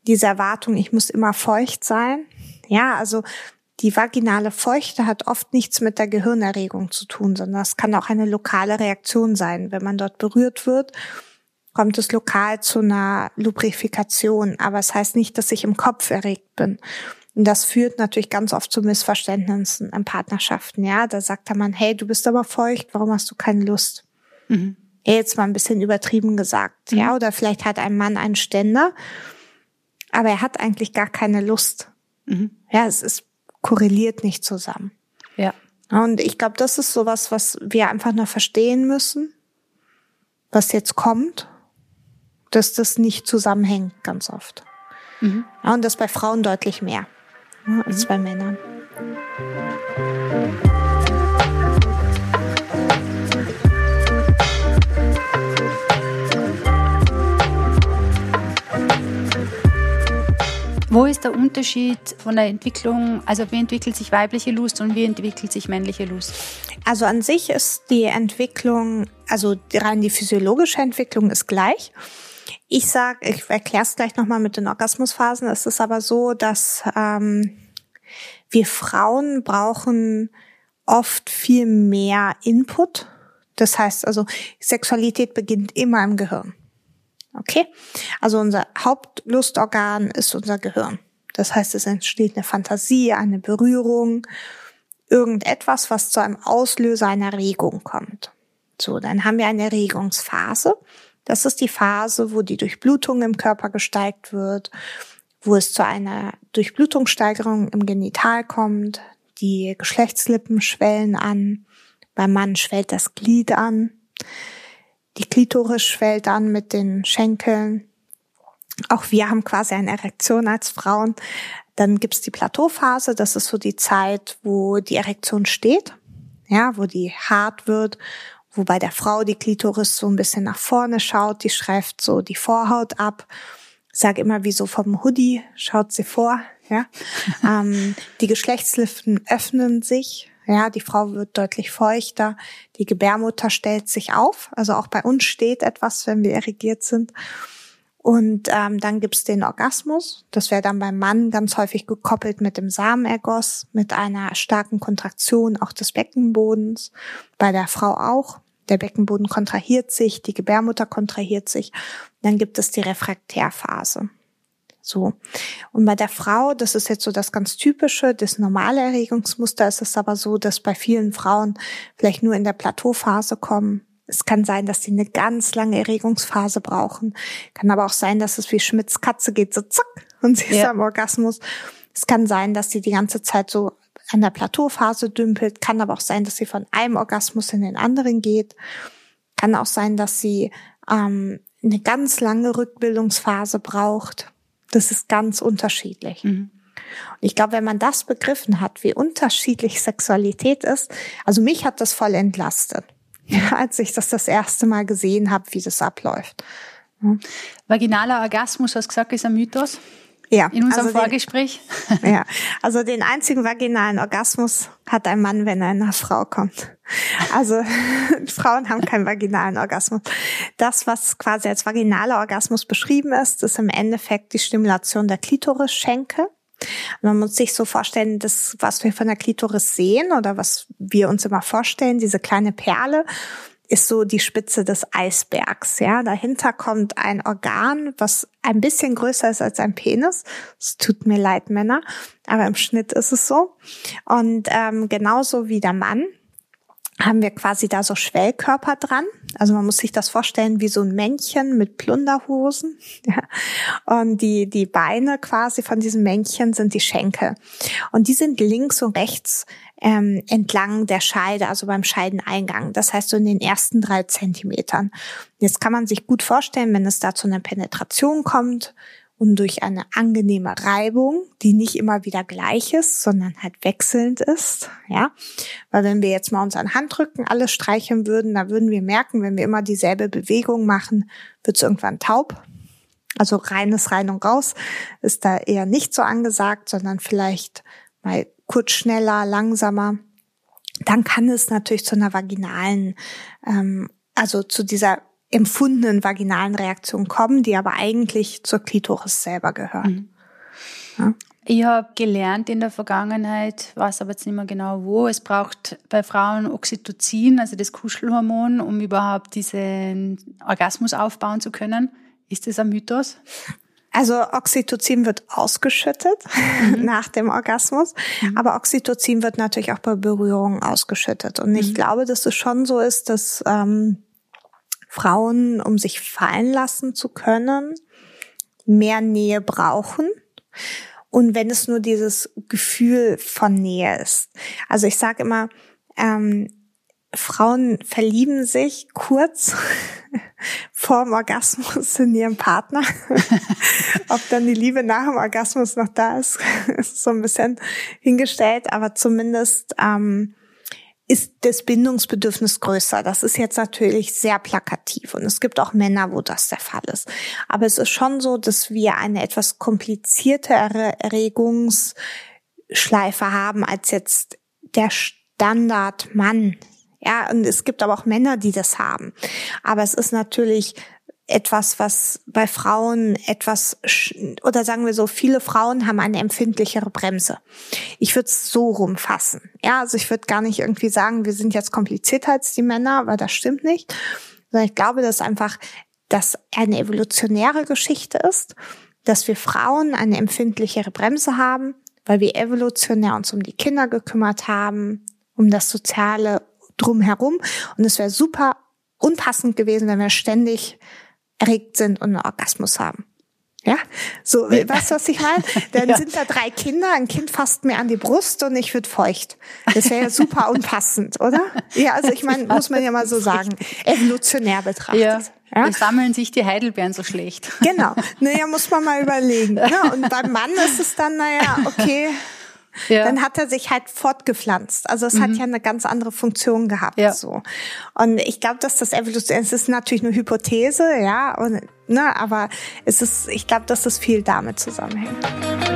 diese Erwartung, ich muss immer feucht sein. Ja, also die vaginale Feuchte hat oft nichts mit der Gehirnerregung zu tun, sondern es kann auch eine lokale Reaktion sein, wenn man dort berührt wird kommt es lokal zu einer Lubrifikation. Aber es das heißt nicht, dass ich im Kopf erregt bin. Und das führt natürlich ganz oft zu Missverständnissen in Partnerschaften. Ja, da sagt der Mann, hey, du bist aber feucht, warum hast du keine Lust? Mhm. Jetzt mal ein bisschen übertrieben gesagt. Mhm. Ja, oder vielleicht hat ein Mann einen Ständer, aber er hat eigentlich gar keine Lust. Mhm. Ja, es ist korreliert nicht zusammen. Ja. Und ich glaube, das ist sowas, was wir einfach noch verstehen müssen, was jetzt kommt dass das nicht zusammenhängt ganz oft. Mhm. Ja, und das bei Frauen deutlich mehr ja, als mhm. bei Männern. Wo ist der Unterschied von der Entwicklung, also wie entwickelt sich weibliche Lust und wie entwickelt sich männliche Lust? Also an sich ist die Entwicklung, also rein die physiologische Entwicklung ist gleich. Ich sag, ich erkläre es gleich nochmal mit den Orgasmusphasen. Es ist aber so, dass ähm, wir Frauen brauchen oft viel mehr Input. Das heißt also, Sexualität beginnt immer im Gehirn. Okay? Also unser Hauptlustorgan ist unser Gehirn. Das heißt, es entsteht eine Fantasie, eine Berührung, irgendetwas, was zu einem Auslöser einer Regung kommt. So, dann haben wir eine Erregungsphase. Das ist die Phase, wo die Durchblutung im Körper gesteigt wird, wo es zu einer Durchblutungssteigerung im Genital kommt. Die Geschlechtslippen schwellen an. Beim Mann schwellt das Glied an. Die Klitoris schwellt an mit den Schenkeln. Auch wir haben quasi eine Erektion als Frauen. Dann gibt's die Plateauphase, das ist so die Zeit, wo die Erektion steht, ja, wo die hart wird, wo bei der Frau die Klitoris so ein bisschen nach vorne schaut, die schreift so die Vorhaut ab. Ich sage immer, wie so vom Hoodie schaut sie vor, ja. ähm, die Geschlechtsliften öffnen sich, ja, die Frau wird deutlich feuchter, die Gebärmutter stellt sich auf, also auch bei uns steht etwas, wenn wir erregiert sind. Und ähm, dann gibt's den Orgasmus. Das wäre dann beim Mann ganz häufig gekoppelt mit dem Samenergoss, mit einer starken Kontraktion auch des Beckenbodens. Bei der Frau auch. Der Beckenboden kontrahiert sich, die Gebärmutter kontrahiert sich. Dann gibt es die Refraktärphase. So. Und bei der Frau, das ist jetzt so das ganz typische, das normale Erregungsmuster ist es aber so, dass bei vielen Frauen vielleicht nur in der Plateauphase kommen, es kann sein, dass sie eine ganz lange Erregungsphase brauchen. Kann aber auch sein, dass es wie Schmidts Katze geht, so zack, und sie ja. ist am Orgasmus. Es kann sein, dass sie die ganze Zeit so an der Plateauphase dümpelt. Kann aber auch sein, dass sie von einem Orgasmus in den anderen geht. Kann auch sein, dass sie ähm, eine ganz lange Rückbildungsphase braucht. Das ist ganz unterschiedlich. Mhm. Und ich glaube, wenn man das begriffen hat, wie unterschiedlich Sexualität ist, also mich hat das voll entlastet ja, als ich das das erste Mal gesehen habe, wie das abläuft. Vaginaler Orgasmus, hast du gesagt, ist ein Mythos? Ja. In unserem also Vorgespräch? Den, ja. Also den einzigen vaginalen Orgasmus hat ein Mann, wenn er in einer Frau kommt. Also Frauen haben keinen vaginalen Orgasmus. Das, was quasi als vaginaler Orgasmus beschrieben ist, ist im Endeffekt die Stimulation der Klitorisschenkel. Man muss sich so vorstellen, das, was wir von der Klitoris sehen oder was wir uns immer vorstellen, diese kleine Perle, ist so die Spitze des Eisbergs. Ja, dahinter kommt ein Organ, was ein bisschen größer ist als ein Penis. Es tut mir leid, Männer, aber im Schnitt ist es so. Und ähm, genauso wie der Mann haben wir quasi da so Schwellkörper dran. Also man muss sich das vorstellen wie so ein Männchen mit Plunderhosen. Ja. Und die, die Beine quasi von diesem Männchen sind die Schenkel. Und die sind links und rechts ähm, entlang der Scheide, also beim Scheideneingang. Das heißt so in den ersten drei Zentimetern. Jetzt kann man sich gut vorstellen, wenn es da zu einer Penetration kommt und durch eine angenehme Reibung, die nicht immer wieder gleich ist, sondern halt wechselnd ist, ja. Weil wenn wir jetzt mal unseren Handrücken alles streicheln würden, da würden wir merken, wenn wir immer dieselbe Bewegung machen, wird es irgendwann taub. Also reines rein und raus ist da eher nicht so angesagt, sondern vielleicht mal kurz schneller, langsamer. Dann kann es natürlich zu einer vaginalen, ähm, also zu dieser empfundenen vaginalen Reaktionen kommen, die aber eigentlich zur Klitoris selber gehören. Mhm. Ja. Ich habe gelernt in der Vergangenheit, weiß aber jetzt nicht mehr genau wo, es braucht bei Frauen Oxytocin, also das Kuschelhormon, um überhaupt diesen Orgasmus aufbauen zu können. Ist das ein Mythos? Also Oxytocin wird ausgeschüttet mhm. nach dem Orgasmus, mhm. aber Oxytocin wird natürlich auch bei Berührungen ausgeschüttet. Und ich mhm. glaube, dass es schon so ist, dass ähm, Frauen, um sich fallen lassen zu können, mehr Nähe brauchen. Und wenn es nur dieses Gefühl von Nähe ist. Also ich sage immer, ähm, Frauen verlieben sich kurz vorm Orgasmus in ihren Partner. Ob dann die Liebe nach dem Orgasmus noch da ist, ist so ein bisschen hingestellt, aber zumindest ähm, ist das Bindungsbedürfnis größer. Das ist jetzt natürlich sehr plakativ und es gibt auch Männer, wo das der Fall ist. Aber es ist schon so, dass wir eine etwas kompliziertere Erregungsschleife haben als jetzt der Standardmann. Ja, und es gibt aber auch Männer, die das haben. Aber es ist natürlich etwas, was bei Frauen etwas, oder sagen wir so, viele Frauen haben eine empfindlichere Bremse. Ich würde es so rumfassen. Ja, also ich würde gar nicht irgendwie sagen, wir sind jetzt komplizierter als die Männer, weil das stimmt nicht. Sondern ich glaube, dass einfach das eine evolutionäre Geschichte ist, dass wir Frauen eine empfindlichere Bremse haben, weil wir evolutionär uns um die Kinder gekümmert haben, um das Soziale drumherum. Und es wäre super unpassend gewesen, wenn wir ständig erregt sind und einen Orgasmus haben. Ja, so, weißt du, was ich meine? Dann ja. sind da drei Kinder, ein Kind fasst mir an die Brust und ich wird feucht. Das wäre ja super unpassend, oder? Ja, also ich meine, muss man ja mal so sagen, evolutionär betrachtet. Ja. Ja? sammeln sich die Heidelbeeren so schlecht. Genau. Naja, muss man mal überlegen. Ne? Und beim Mann ist es dann, naja, okay, ja. dann hat er sich halt fortgepflanzt. Also es mhm. hat ja eine ganz andere Funktion gehabt. Ja. So. Und ich glaube, dass das Evolution, es ist natürlich eine Hypothese, ja, und, ne, aber es ist, ich glaube, dass das viel damit zusammenhängt.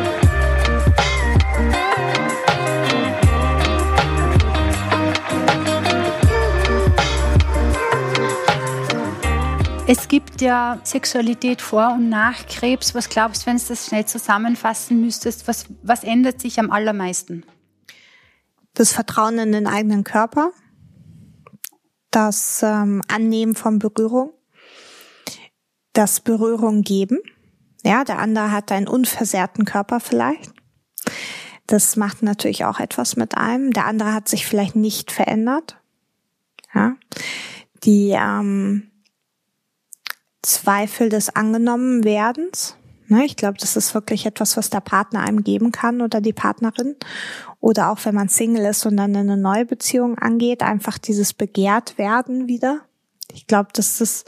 Es gibt ja Sexualität vor und nach Krebs. Was glaubst du, wenn du das schnell zusammenfassen müsstest? Was, was ändert sich am allermeisten? Das Vertrauen in den eigenen Körper, das ähm, Annehmen von Berührung, das Berührung geben. Ja, der andere hat einen unversehrten Körper vielleicht. Das macht natürlich auch etwas mit einem. Der andere hat sich vielleicht nicht verändert. Ja, die ähm, Zweifel des Angenommenwerdens. Ne, ich glaube, das ist wirklich etwas, was der Partner einem geben kann oder die Partnerin. Oder auch wenn man Single ist und dann eine neue Beziehung angeht, einfach dieses begehrt werden wieder. Ich glaube, dass das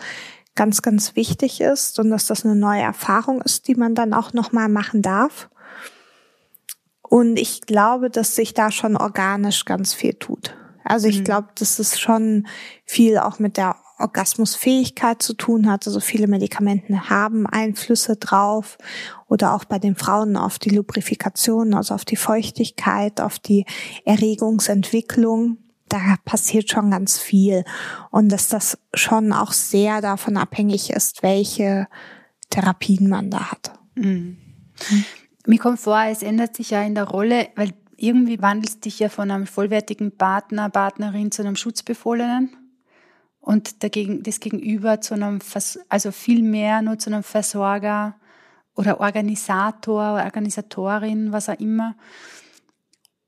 ganz, ganz wichtig ist und dass das eine neue Erfahrung ist, die man dann auch nochmal machen darf. Und ich glaube, dass sich da schon organisch ganz viel tut. Also ich mhm. glaube, dass es schon viel auch mit der Orgasmusfähigkeit zu tun hat. Also viele Medikamente haben Einflüsse drauf oder auch bei den Frauen auf die Lubrifikation, also auf die Feuchtigkeit, auf die Erregungsentwicklung. Da passiert schon ganz viel und dass das schon auch sehr davon abhängig ist, welche Therapien man da hat. Mhm. Mir kommt vor, es ändert sich ja in der Rolle, weil irgendwie wandelst dich ja von einem vollwertigen Partner, Partnerin zu einem Schutzbefohlenen und dagegen, das Gegenüber zu einem, also viel mehr nur zu einem Versorger oder Organisator, Organisatorin, was auch immer.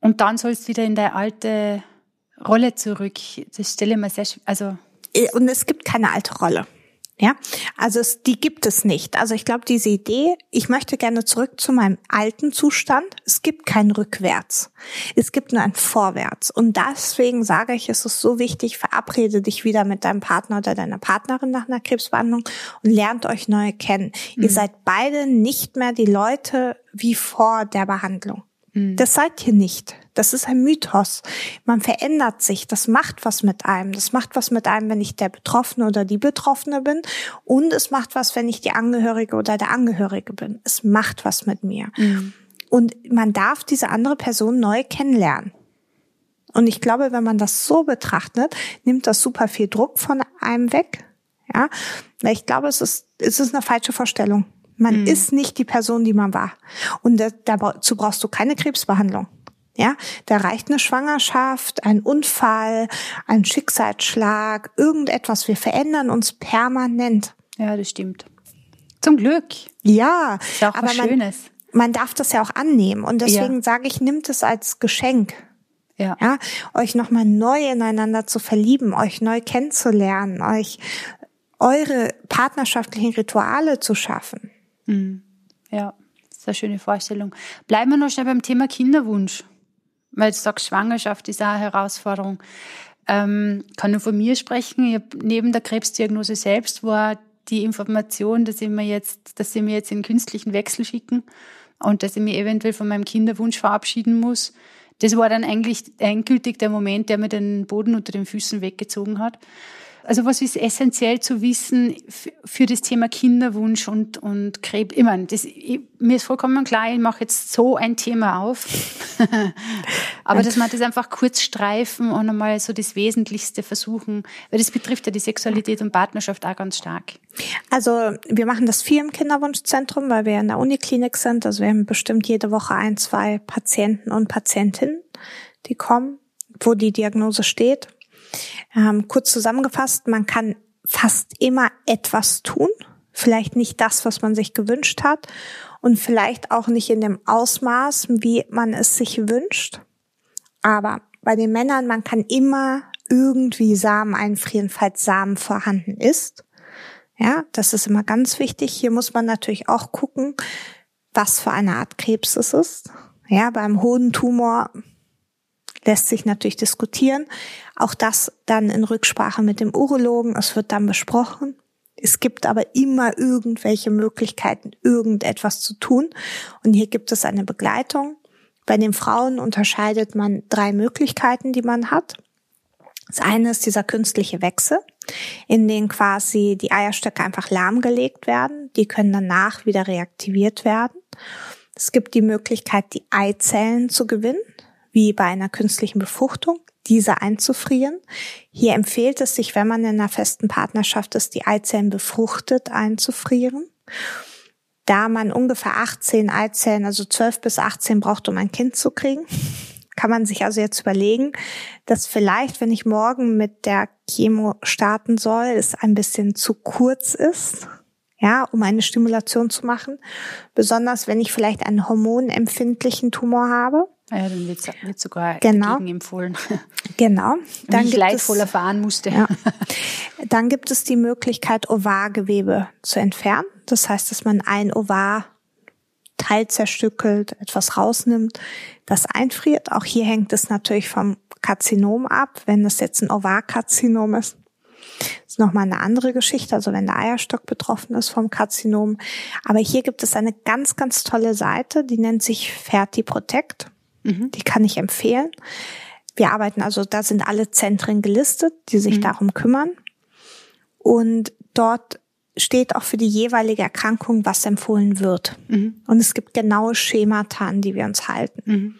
Und dann sollst du wieder in deine alte Rolle zurück. Das stelle ich mir sehr, also. Und es gibt keine alte Rolle. Ja, also es, die gibt es nicht. Also ich glaube, diese Idee, ich möchte gerne zurück zu meinem alten Zustand. Es gibt kein Rückwärts. Es gibt nur ein Vorwärts. Und deswegen sage ich, es ist so wichtig, verabrede dich wieder mit deinem Partner oder deiner Partnerin nach einer Krebsbehandlung und lernt euch neu kennen. Mhm. Ihr seid beide nicht mehr die Leute wie vor der Behandlung. Mhm. Das seid ihr nicht. Das ist ein Mythos. Man verändert sich. Das macht was mit einem. Das macht was mit einem, wenn ich der Betroffene oder die Betroffene bin. Und es macht was, wenn ich die Angehörige oder der Angehörige bin. Es macht was mit mir. Mhm. Und man darf diese andere Person neu kennenlernen. Und ich glaube, wenn man das so betrachtet, nimmt das super viel Druck von einem weg. Ja, weil ich glaube, es ist, es ist eine falsche Vorstellung. Man mhm. ist nicht die Person, die man war. Und dazu brauchst du keine Krebsbehandlung. Ja, da reicht eine Schwangerschaft, ein Unfall, ein Schicksalsschlag, irgendetwas. Wir verändern uns permanent. Ja, das stimmt. Zum Glück. Ja, ist ja auch aber was man, Schönes. Man darf das ja auch annehmen und deswegen ja. sage ich, nimmt es als Geschenk. Ja. ja euch nochmal neu ineinander zu verlieben, euch neu kennenzulernen, euch eure partnerschaftlichen Rituale zu schaffen. Mhm. Ja, das ist eine schöne Vorstellung. Bleiben wir noch schnell beim Thema Kinderwunsch weil du sagst, Schwangerschaft ist auch eine Herausforderung. Ähm, kann nur von mir sprechen. Ich hab neben der Krebsdiagnose selbst war die Information, dass sie mir jetzt, dass sie mir jetzt in künstlichen Wechsel schicken und dass ich mich eventuell von meinem Kinderwunsch verabschieden muss. Das war dann eigentlich endgültig der Moment, der mir den Boden unter den Füßen weggezogen hat. Also was ist essentiell zu wissen für das Thema Kinderwunsch und, und Krebs? Ich meine, das, ich, mir ist vollkommen klar, ich mache jetzt so ein Thema auf. Aber dass man das einfach kurz streifen und einmal so das Wesentlichste versuchen, weil das betrifft ja die Sexualität und Partnerschaft auch ganz stark. Also wir machen das viel im Kinderwunschzentrum, weil wir in der Uniklinik sind. Also wir haben bestimmt jede Woche ein, zwei Patienten und Patientinnen, die kommen, wo die Diagnose steht. Ähm, kurz zusammengefasst, man kann fast immer etwas tun. Vielleicht nicht das, was man sich gewünscht hat und vielleicht auch nicht in dem Ausmaß, wie man es sich wünscht. Aber bei den Männern, man kann immer irgendwie Samen einfrieren, falls Samen vorhanden ist. Ja, das ist immer ganz wichtig. Hier muss man natürlich auch gucken, was für eine Art Krebs es ist. Ja, beim Hodentumor lässt sich natürlich diskutieren. Auch das dann in Rücksprache mit dem Urologen. Es wird dann besprochen. Es gibt aber immer irgendwelche Möglichkeiten, irgendetwas zu tun. Und hier gibt es eine Begleitung. Bei den Frauen unterscheidet man drei Möglichkeiten, die man hat. Das eine ist dieser künstliche Wechsel, in den quasi die Eierstöcke einfach lahmgelegt werden. Die können danach wieder reaktiviert werden. Es gibt die Möglichkeit, die Eizellen zu gewinnen wie bei einer künstlichen Befruchtung, diese einzufrieren. Hier empfiehlt es sich, wenn man in einer festen Partnerschaft ist, die Eizellen befruchtet einzufrieren. Da man ungefähr 18 Eizellen, also 12 bis 18 braucht, um ein Kind zu kriegen, kann man sich also jetzt überlegen, dass vielleicht, wenn ich morgen mit der Chemo starten soll, es ein bisschen zu kurz ist, ja, um eine Stimulation zu machen. Besonders wenn ich vielleicht einen hormonempfindlichen Tumor habe. Ja, dann wird, wird sogar genau. empfohlen. Genau. Dann ich leidvoll erfahren musste. Ja. Dann gibt es die Möglichkeit, Ovargewebe zu entfernen. Das heißt, dass man ein Ovar Teil zerstückelt, etwas rausnimmt, das einfriert. Auch hier hängt es natürlich vom Karzinom ab. Wenn es jetzt ein Ovarkarzinom ist, ist nochmal eine andere Geschichte, also wenn der Eierstock betroffen ist vom Karzinom. Aber hier gibt es eine ganz, ganz tolle Seite, die nennt sich Ferti Protect. Mhm. Die kann ich empfehlen. Wir arbeiten also, da sind alle Zentren gelistet, die sich mhm. darum kümmern. Und dort steht auch für die jeweilige Erkrankung, was empfohlen wird. Mhm. Und es gibt genaue Schemata, an die wir uns halten. Mhm.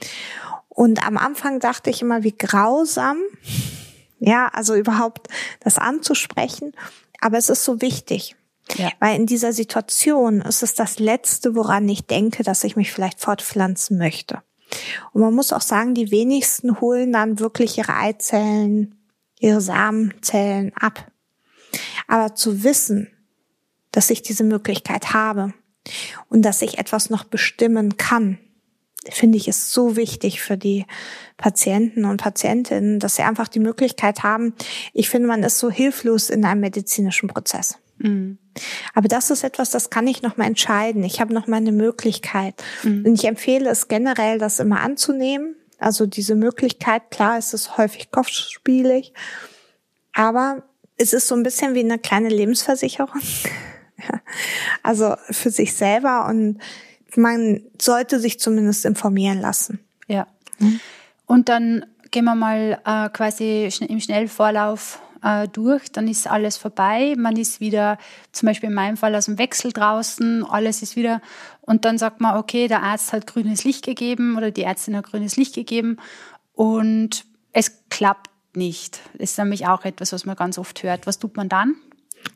Und am Anfang dachte ich immer, wie grausam, ja, also überhaupt das anzusprechen. Aber es ist so wichtig. Ja. Weil in dieser Situation ist es das Letzte, woran ich denke, dass ich mich vielleicht fortpflanzen möchte. Und man muss auch sagen, die wenigsten holen dann wirklich ihre Eizellen, ihre Samenzellen ab. Aber zu wissen, dass ich diese Möglichkeit habe und dass ich etwas noch bestimmen kann, finde ich ist so wichtig für die Patienten und Patientinnen, dass sie einfach die Möglichkeit haben. Ich finde, man ist so hilflos in einem medizinischen Prozess. Mhm. Aber das ist etwas, das kann ich noch mal entscheiden. Ich habe noch mal eine Möglichkeit. Mhm. Und ich empfehle es generell, das immer anzunehmen. Also diese Möglichkeit, klar, es ist häufig kopfspielig, aber es ist so ein bisschen wie eine kleine Lebensversicherung. also für sich selber und man sollte sich zumindest informieren lassen. Ja. Mhm. Und dann gehen wir mal äh, quasi im Schnellvorlauf äh, durch, dann ist alles vorbei. Man ist wieder, zum Beispiel in meinem Fall aus dem Wechsel draußen, alles ist wieder. Und dann sagt man, okay, der Arzt hat grünes Licht gegeben oder die Ärztin hat grünes Licht gegeben und es klappt nicht. Das ist nämlich auch etwas, was man ganz oft hört. Was tut man dann?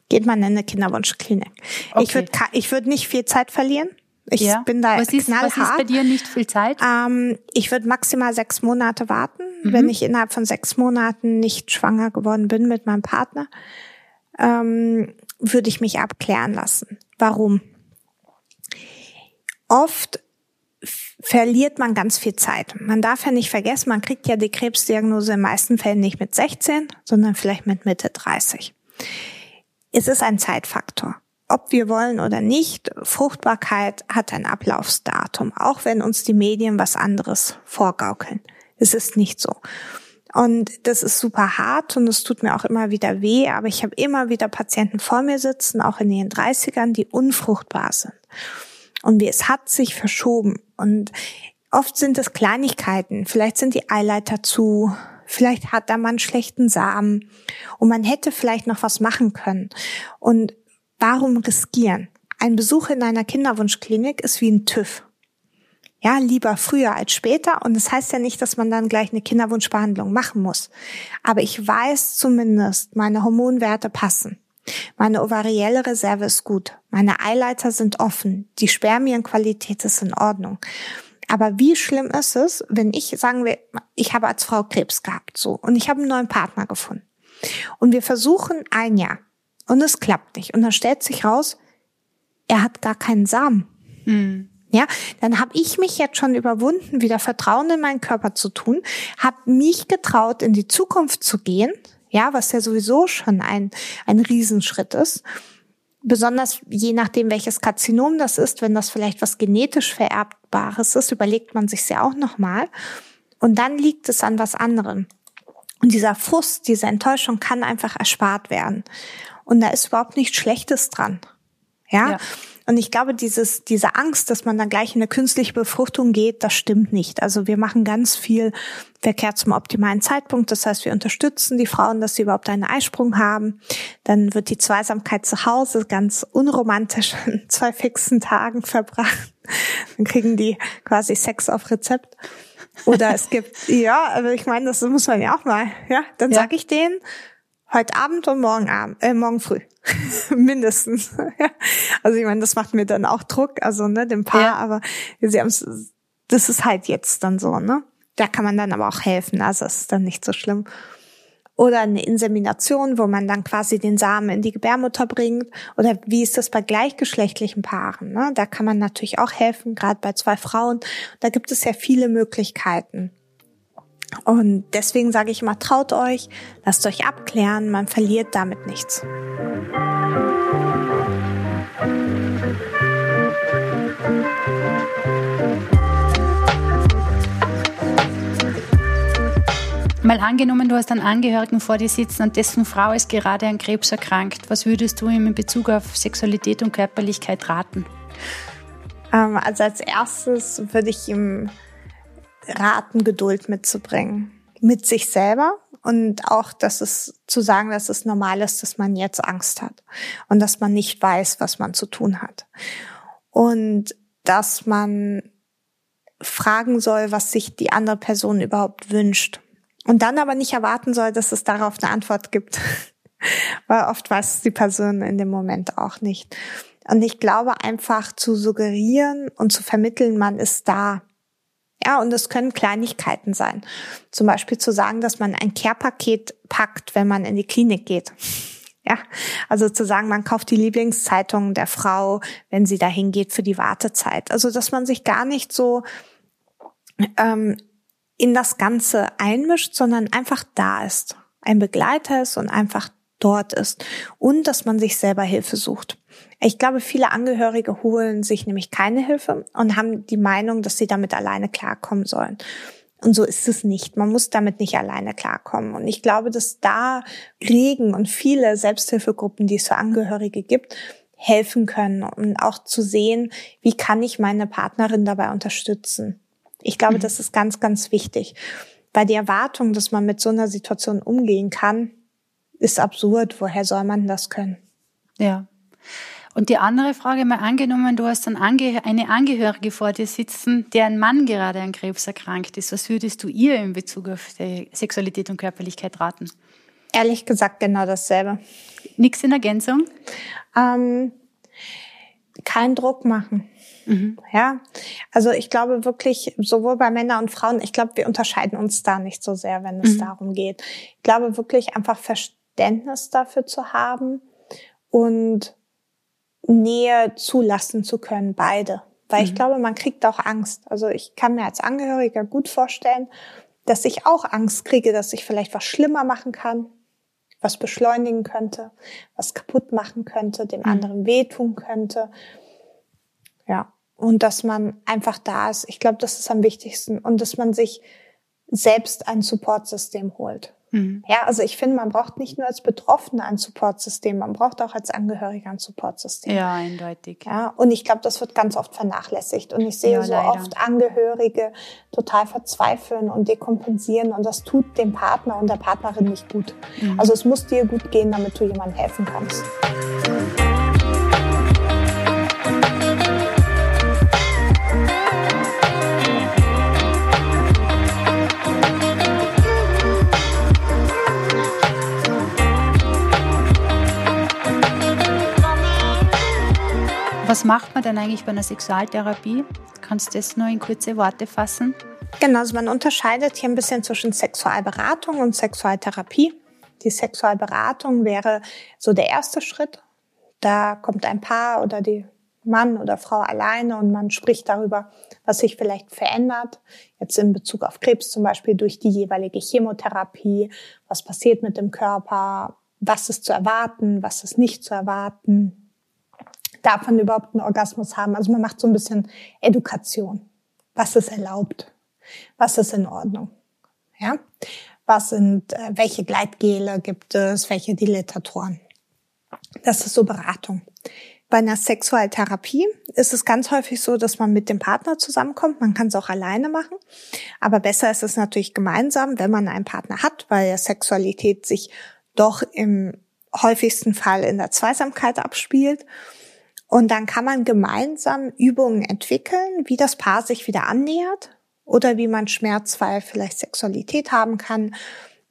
Geht man in eine Kinderwunschklinik. Okay. Ich würde ich würd nicht viel Zeit verlieren. Ich ja. bin da was ist, knallhart. Was ist bei dir nicht viel Zeit? Ähm, ich würde maximal sechs Monate warten. Mhm. Wenn ich innerhalb von sechs Monaten nicht schwanger geworden bin mit meinem Partner, ähm, würde ich mich abklären lassen. Warum? Oft verliert man ganz viel Zeit. Man darf ja nicht vergessen, man kriegt ja die Krebsdiagnose in meisten Fällen nicht mit 16, sondern vielleicht mit Mitte 30. Es ist ein Zeitfaktor ob wir wollen oder nicht, Fruchtbarkeit hat ein Ablaufsdatum, auch wenn uns die Medien was anderes vorgaukeln. Es ist nicht so. Und das ist super hart und es tut mir auch immer wieder weh, aber ich habe immer wieder Patienten vor mir sitzen, auch in ihren 30ern, die unfruchtbar sind. Und es hat sich verschoben. Und oft sind es Kleinigkeiten. Vielleicht sind die Eileiter zu, Vielleicht hat der Mann schlechten Samen und man hätte vielleicht noch was machen können. Und warum riskieren? Ein Besuch in einer Kinderwunschklinik ist wie ein TÜV. Ja, lieber früher als später. Und das heißt ja nicht, dass man dann gleich eine Kinderwunschbehandlung machen muss. Aber ich weiß zumindest, meine Hormonwerte passen. Meine ovarielle Reserve ist gut. Meine Eileiter sind offen. Die Spermienqualität ist in Ordnung. Aber wie schlimm ist es, wenn ich, sagen wir, ich habe als Frau Krebs gehabt, so, und ich habe einen neuen Partner gefunden. Und wir versuchen ein Jahr. Und es klappt nicht. Und dann stellt sich raus, er hat gar keinen Samen. Mhm. Ja, dann habe ich mich jetzt schon überwunden, wieder Vertrauen in meinen Körper zu tun, habe mich getraut, in die Zukunft zu gehen, ja, was ja sowieso schon ein, ein Riesenschritt ist. Besonders je nachdem, welches Karzinom das ist, wenn das vielleicht was genetisch vererbbares ist, überlegt man sich ja auch nochmal. Und dann liegt es an was anderem. Und dieser Frust, diese Enttäuschung kann einfach erspart werden. Und da ist überhaupt nichts Schlechtes dran. Ja? ja. Und ich glaube, dieses, diese Angst, dass man dann gleich in eine künstliche Befruchtung geht, das stimmt nicht. Also wir machen ganz viel Verkehr zum optimalen Zeitpunkt. Das heißt, wir unterstützen die Frauen, dass sie überhaupt einen Eisprung haben. Dann wird die Zweisamkeit zu Hause ganz unromantisch in zwei fixen Tagen verbracht. Dann kriegen die quasi Sex auf Rezept. Oder es gibt, ja, aber ich meine, das muss man ja auch mal, ja. Dann ja. sage ich denen, heute Abend und morgen Abend, äh, morgen früh. Mindestens. ja. Also ich meine, das macht mir dann auch Druck, also ne, dem Paar, ja. aber sie haben das ist halt jetzt dann so, ne? Da kann man dann aber auch helfen, also es ist dann nicht so schlimm. Oder eine Insemination, wo man dann quasi den Samen in die Gebärmutter bringt. Oder wie ist das bei gleichgeschlechtlichen Paaren? Ne? Da kann man natürlich auch helfen, gerade bei zwei Frauen. Da gibt es ja viele Möglichkeiten. Und deswegen sage ich immer, traut euch, lasst euch abklären, man verliert damit nichts. Mal angenommen, du hast einen Angehörigen vor dir sitzen und dessen Frau ist gerade an Krebs erkrankt. Was würdest du ihm in Bezug auf Sexualität und Körperlichkeit raten? Ähm, also als erstes würde ich ihm raten, Geduld mitzubringen. Mit sich selber und auch, dass es zu sagen, dass es normal ist, dass man jetzt Angst hat und dass man nicht weiß, was man zu tun hat. Und dass man fragen soll, was sich die andere Person überhaupt wünscht. Und dann aber nicht erwarten soll, dass es darauf eine Antwort gibt. Weil oft weiß die Person in dem Moment auch nicht. Und ich glaube einfach zu suggerieren und zu vermitteln, man ist da. Ja, und es können Kleinigkeiten sein. Zum Beispiel zu sagen, dass man ein Care-Paket packt, wenn man in die Klinik geht. Ja, also zu sagen, man kauft die Lieblingszeitung der Frau, wenn sie dahin geht für die Wartezeit. Also, dass man sich gar nicht so ähm, in das Ganze einmischt, sondern einfach da ist. Ein Begleiter ist und einfach dort ist. Und dass man sich selber Hilfe sucht. Ich glaube, viele Angehörige holen sich nämlich keine Hilfe und haben die Meinung, dass sie damit alleine klarkommen sollen. Und so ist es nicht. Man muss damit nicht alleine klarkommen. Und ich glaube, dass da Regen und viele Selbsthilfegruppen, die es für Angehörige gibt, helfen können und auch zu sehen, wie kann ich meine Partnerin dabei unterstützen. Ich glaube, mhm. das ist ganz, ganz wichtig, weil die Erwartung, dass man mit so einer Situation umgehen kann, ist absurd. Woher soll man das können? Ja. Und die andere Frage mal angenommen, du hast eine Angehörige vor dir sitzen, deren Mann gerade an Krebs erkrankt ist. Was würdest du ihr in Bezug auf Sexualität und Körperlichkeit raten? Ehrlich gesagt genau dasselbe. Nichts in Ergänzung? Ähm, keinen Druck machen. Mhm. Ja, also ich glaube wirklich, sowohl bei Männern und Frauen, ich glaube, wir unterscheiden uns da nicht so sehr, wenn es mhm. darum geht. Ich glaube wirklich einfach Verständnis dafür zu haben und Nähe zulassen zu können, beide. Weil mhm. ich glaube, man kriegt auch Angst. Also ich kann mir als Angehöriger gut vorstellen, dass ich auch Angst kriege, dass ich vielleicht was schlimmer machen kann, was beschleunigen könnte, was kaputt machen könnte, dem mhm. anderen wehtun könnte. Ja. Und dass man einfach da ist. Ich glaube, das ist am wichtigsten. Und dass man sich selbst ein Supportsystem holt. Mhm. Ja, also ich finde, man braucht nicht nur als Betroffene ein Supportsystem, man braucht auch als Angehöriger ein Supportsystem. Ja, eindeutig. Ja, und ich glaube, das wird ganz oft vernachlässigt. Und ich sehe ja, so leider. oft Angehörige total verzweifeln und dekompensieren und das tut dem Partner und der Partnerin nicht gut. Mhm. Also es muss dir gut gehen, damit du jemandem helfen kannst. Was macht man denn eigentlich bei einer Sexualtherapie? Kannst du das nur in kurze Worte fassen? Genau, also man unterscheidet hier ein bisschen zwischen Sexualberatung und Sexualtherapie. Die Sexualberatung wäre so der erste Schritt. Da kommt ein Paar oder die Mann oder Frau alleine und man spricht darüber, was sich vielleicht verändert. Jetzt in Bezug auf Krebs zum Beispiel durch die jeweilige Chemotherapie. Was passiert mit dem Körper? Was ist zu erwarten? Was ist nicht zu erwarten? Darf man überhaupt einen Orgasmus haben? Also man macht so ein bisschen Edukation. Was ist erlaubt? Was ist in Ordnung? Ja? Was sind, äh, welche Gleitgele gibt es? Welche Dilatatoren? Das ist so Beratung. Bei einer Sexualtherapie ist es ganz häufig so, dass man mit dem Partner zusammenkommt. Man kann es auch alleine machen. Aber besser ist es natürlich gemeinsam, wenn man einen Partner hat, weil ja Sexualität sich doch im häufigsten Fall in der Zweisamkeit abspielt. Und dann kann man gemeinsam Übungen entwickeln, wie das Paar sich wieder annähert oder wie man schmerzfrei vielleicht Sexualität haben kann.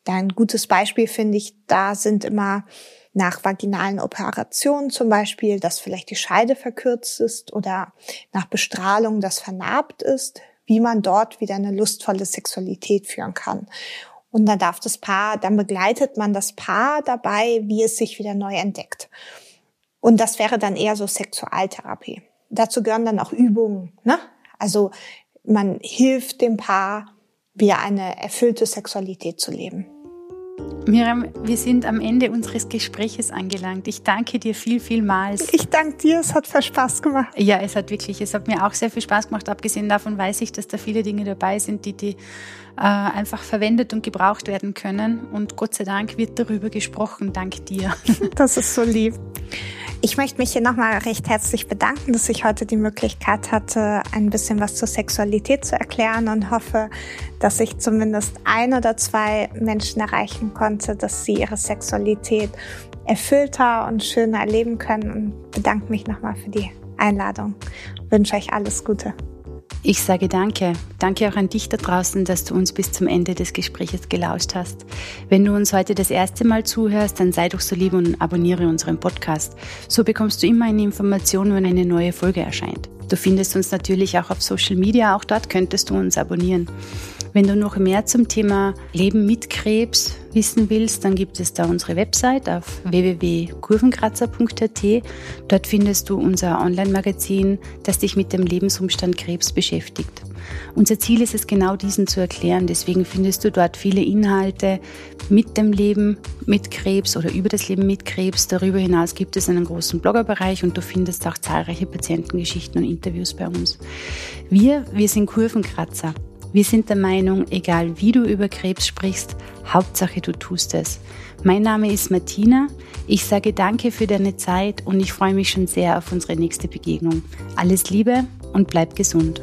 Ein gutes Beispiel finde ich, da sind immer nach vaginalen Operationen zum Beispiel, dass vielleicht die Scheide verkürzt ist oder nach Bestrahlung, das vernarbt ist, wie man dort wieder eine lustvolle Sexualität führen kann. Und dann darf das Paar, dann begleitet man das Paar dabei, wie es sich wieder neu entdeckt. Und das wäre dann eher so Sexualtherapie. Dazu gehören dann auch Übungen. Ne? Also man hilft dem Paar, wieder eine erfüllte Sexualität zu leben. Miriam, wir sind am Ende unseres Gespräches angelangt. Ich danke dir viel, vielmals. Ich danke dir, es hat viel Spaß gemacht. Ja, es hat wirklich, es hat mir auch sehr viel Spaß gemacht. Abgesehen davon weiß ich, dass da viele Dinge dabei sind, die, die äh, einfach verwendet und gebraucht werden können. Und Gott sei Dank wird darüber gesprochen, dank dir. Das ist so lieb. Ich möchte mich hier nochmal recht herzlich bedanken, dass ich heute die Möglichkeit hatte, ein bisschen was zur Sexualität zu erklären und hoffe, dass ich zumindest ein oder zwei Menschen erreichen konnte, dass sie ihre Sexualität erfüllter und schöner erleben können und bedanke mich nochmal für die Einladung. Wünsche euch alles Gute. Ich sage danke. Danke auch an dich da draußen, dass du uns bis zum Ende des Gesprächs gelauscht hast. Wenn du uns heute das erste Mal zuhörst, dann sei doch so lieb und abonniere unseren Podcast. So bekommst du immer eine Information, wenn eine neue Folge erscheint. Du findest uns natürlich auch auf Social Media, auch dort könntest du uns abonnieren. Wenn du noch mehr zum Thema Leben mit Krebs wissen willst, dann gibt es da unsere Website auf www.kurvenkratzer.at. Dort findest du unser Online-Magazin, das dich mit dem Lebensumstand Krebs beschäftigt. Unser Ziel ist es genau diesen zu erklären. Deswegen findest du dort viele Inhalte mit dem Leben mit Krebs oder über das Leben mit Krebs. Darüber hinaus gibt es einen großen Bloggerbereich und du findest auch zahlreiche Patientengeschichten und Interviews bei uns. Wir, wir sind Kurvenkratzer. Wir sind der Meinung, egal wie du über Krebs sprichst, Hauptsache du tust es. Mein Name ist Martina. Ich sage danke für deine Zeit und ich freue mich schon sehr auf unsere nächste Begegnung. Alles Liebe und bleib gesund.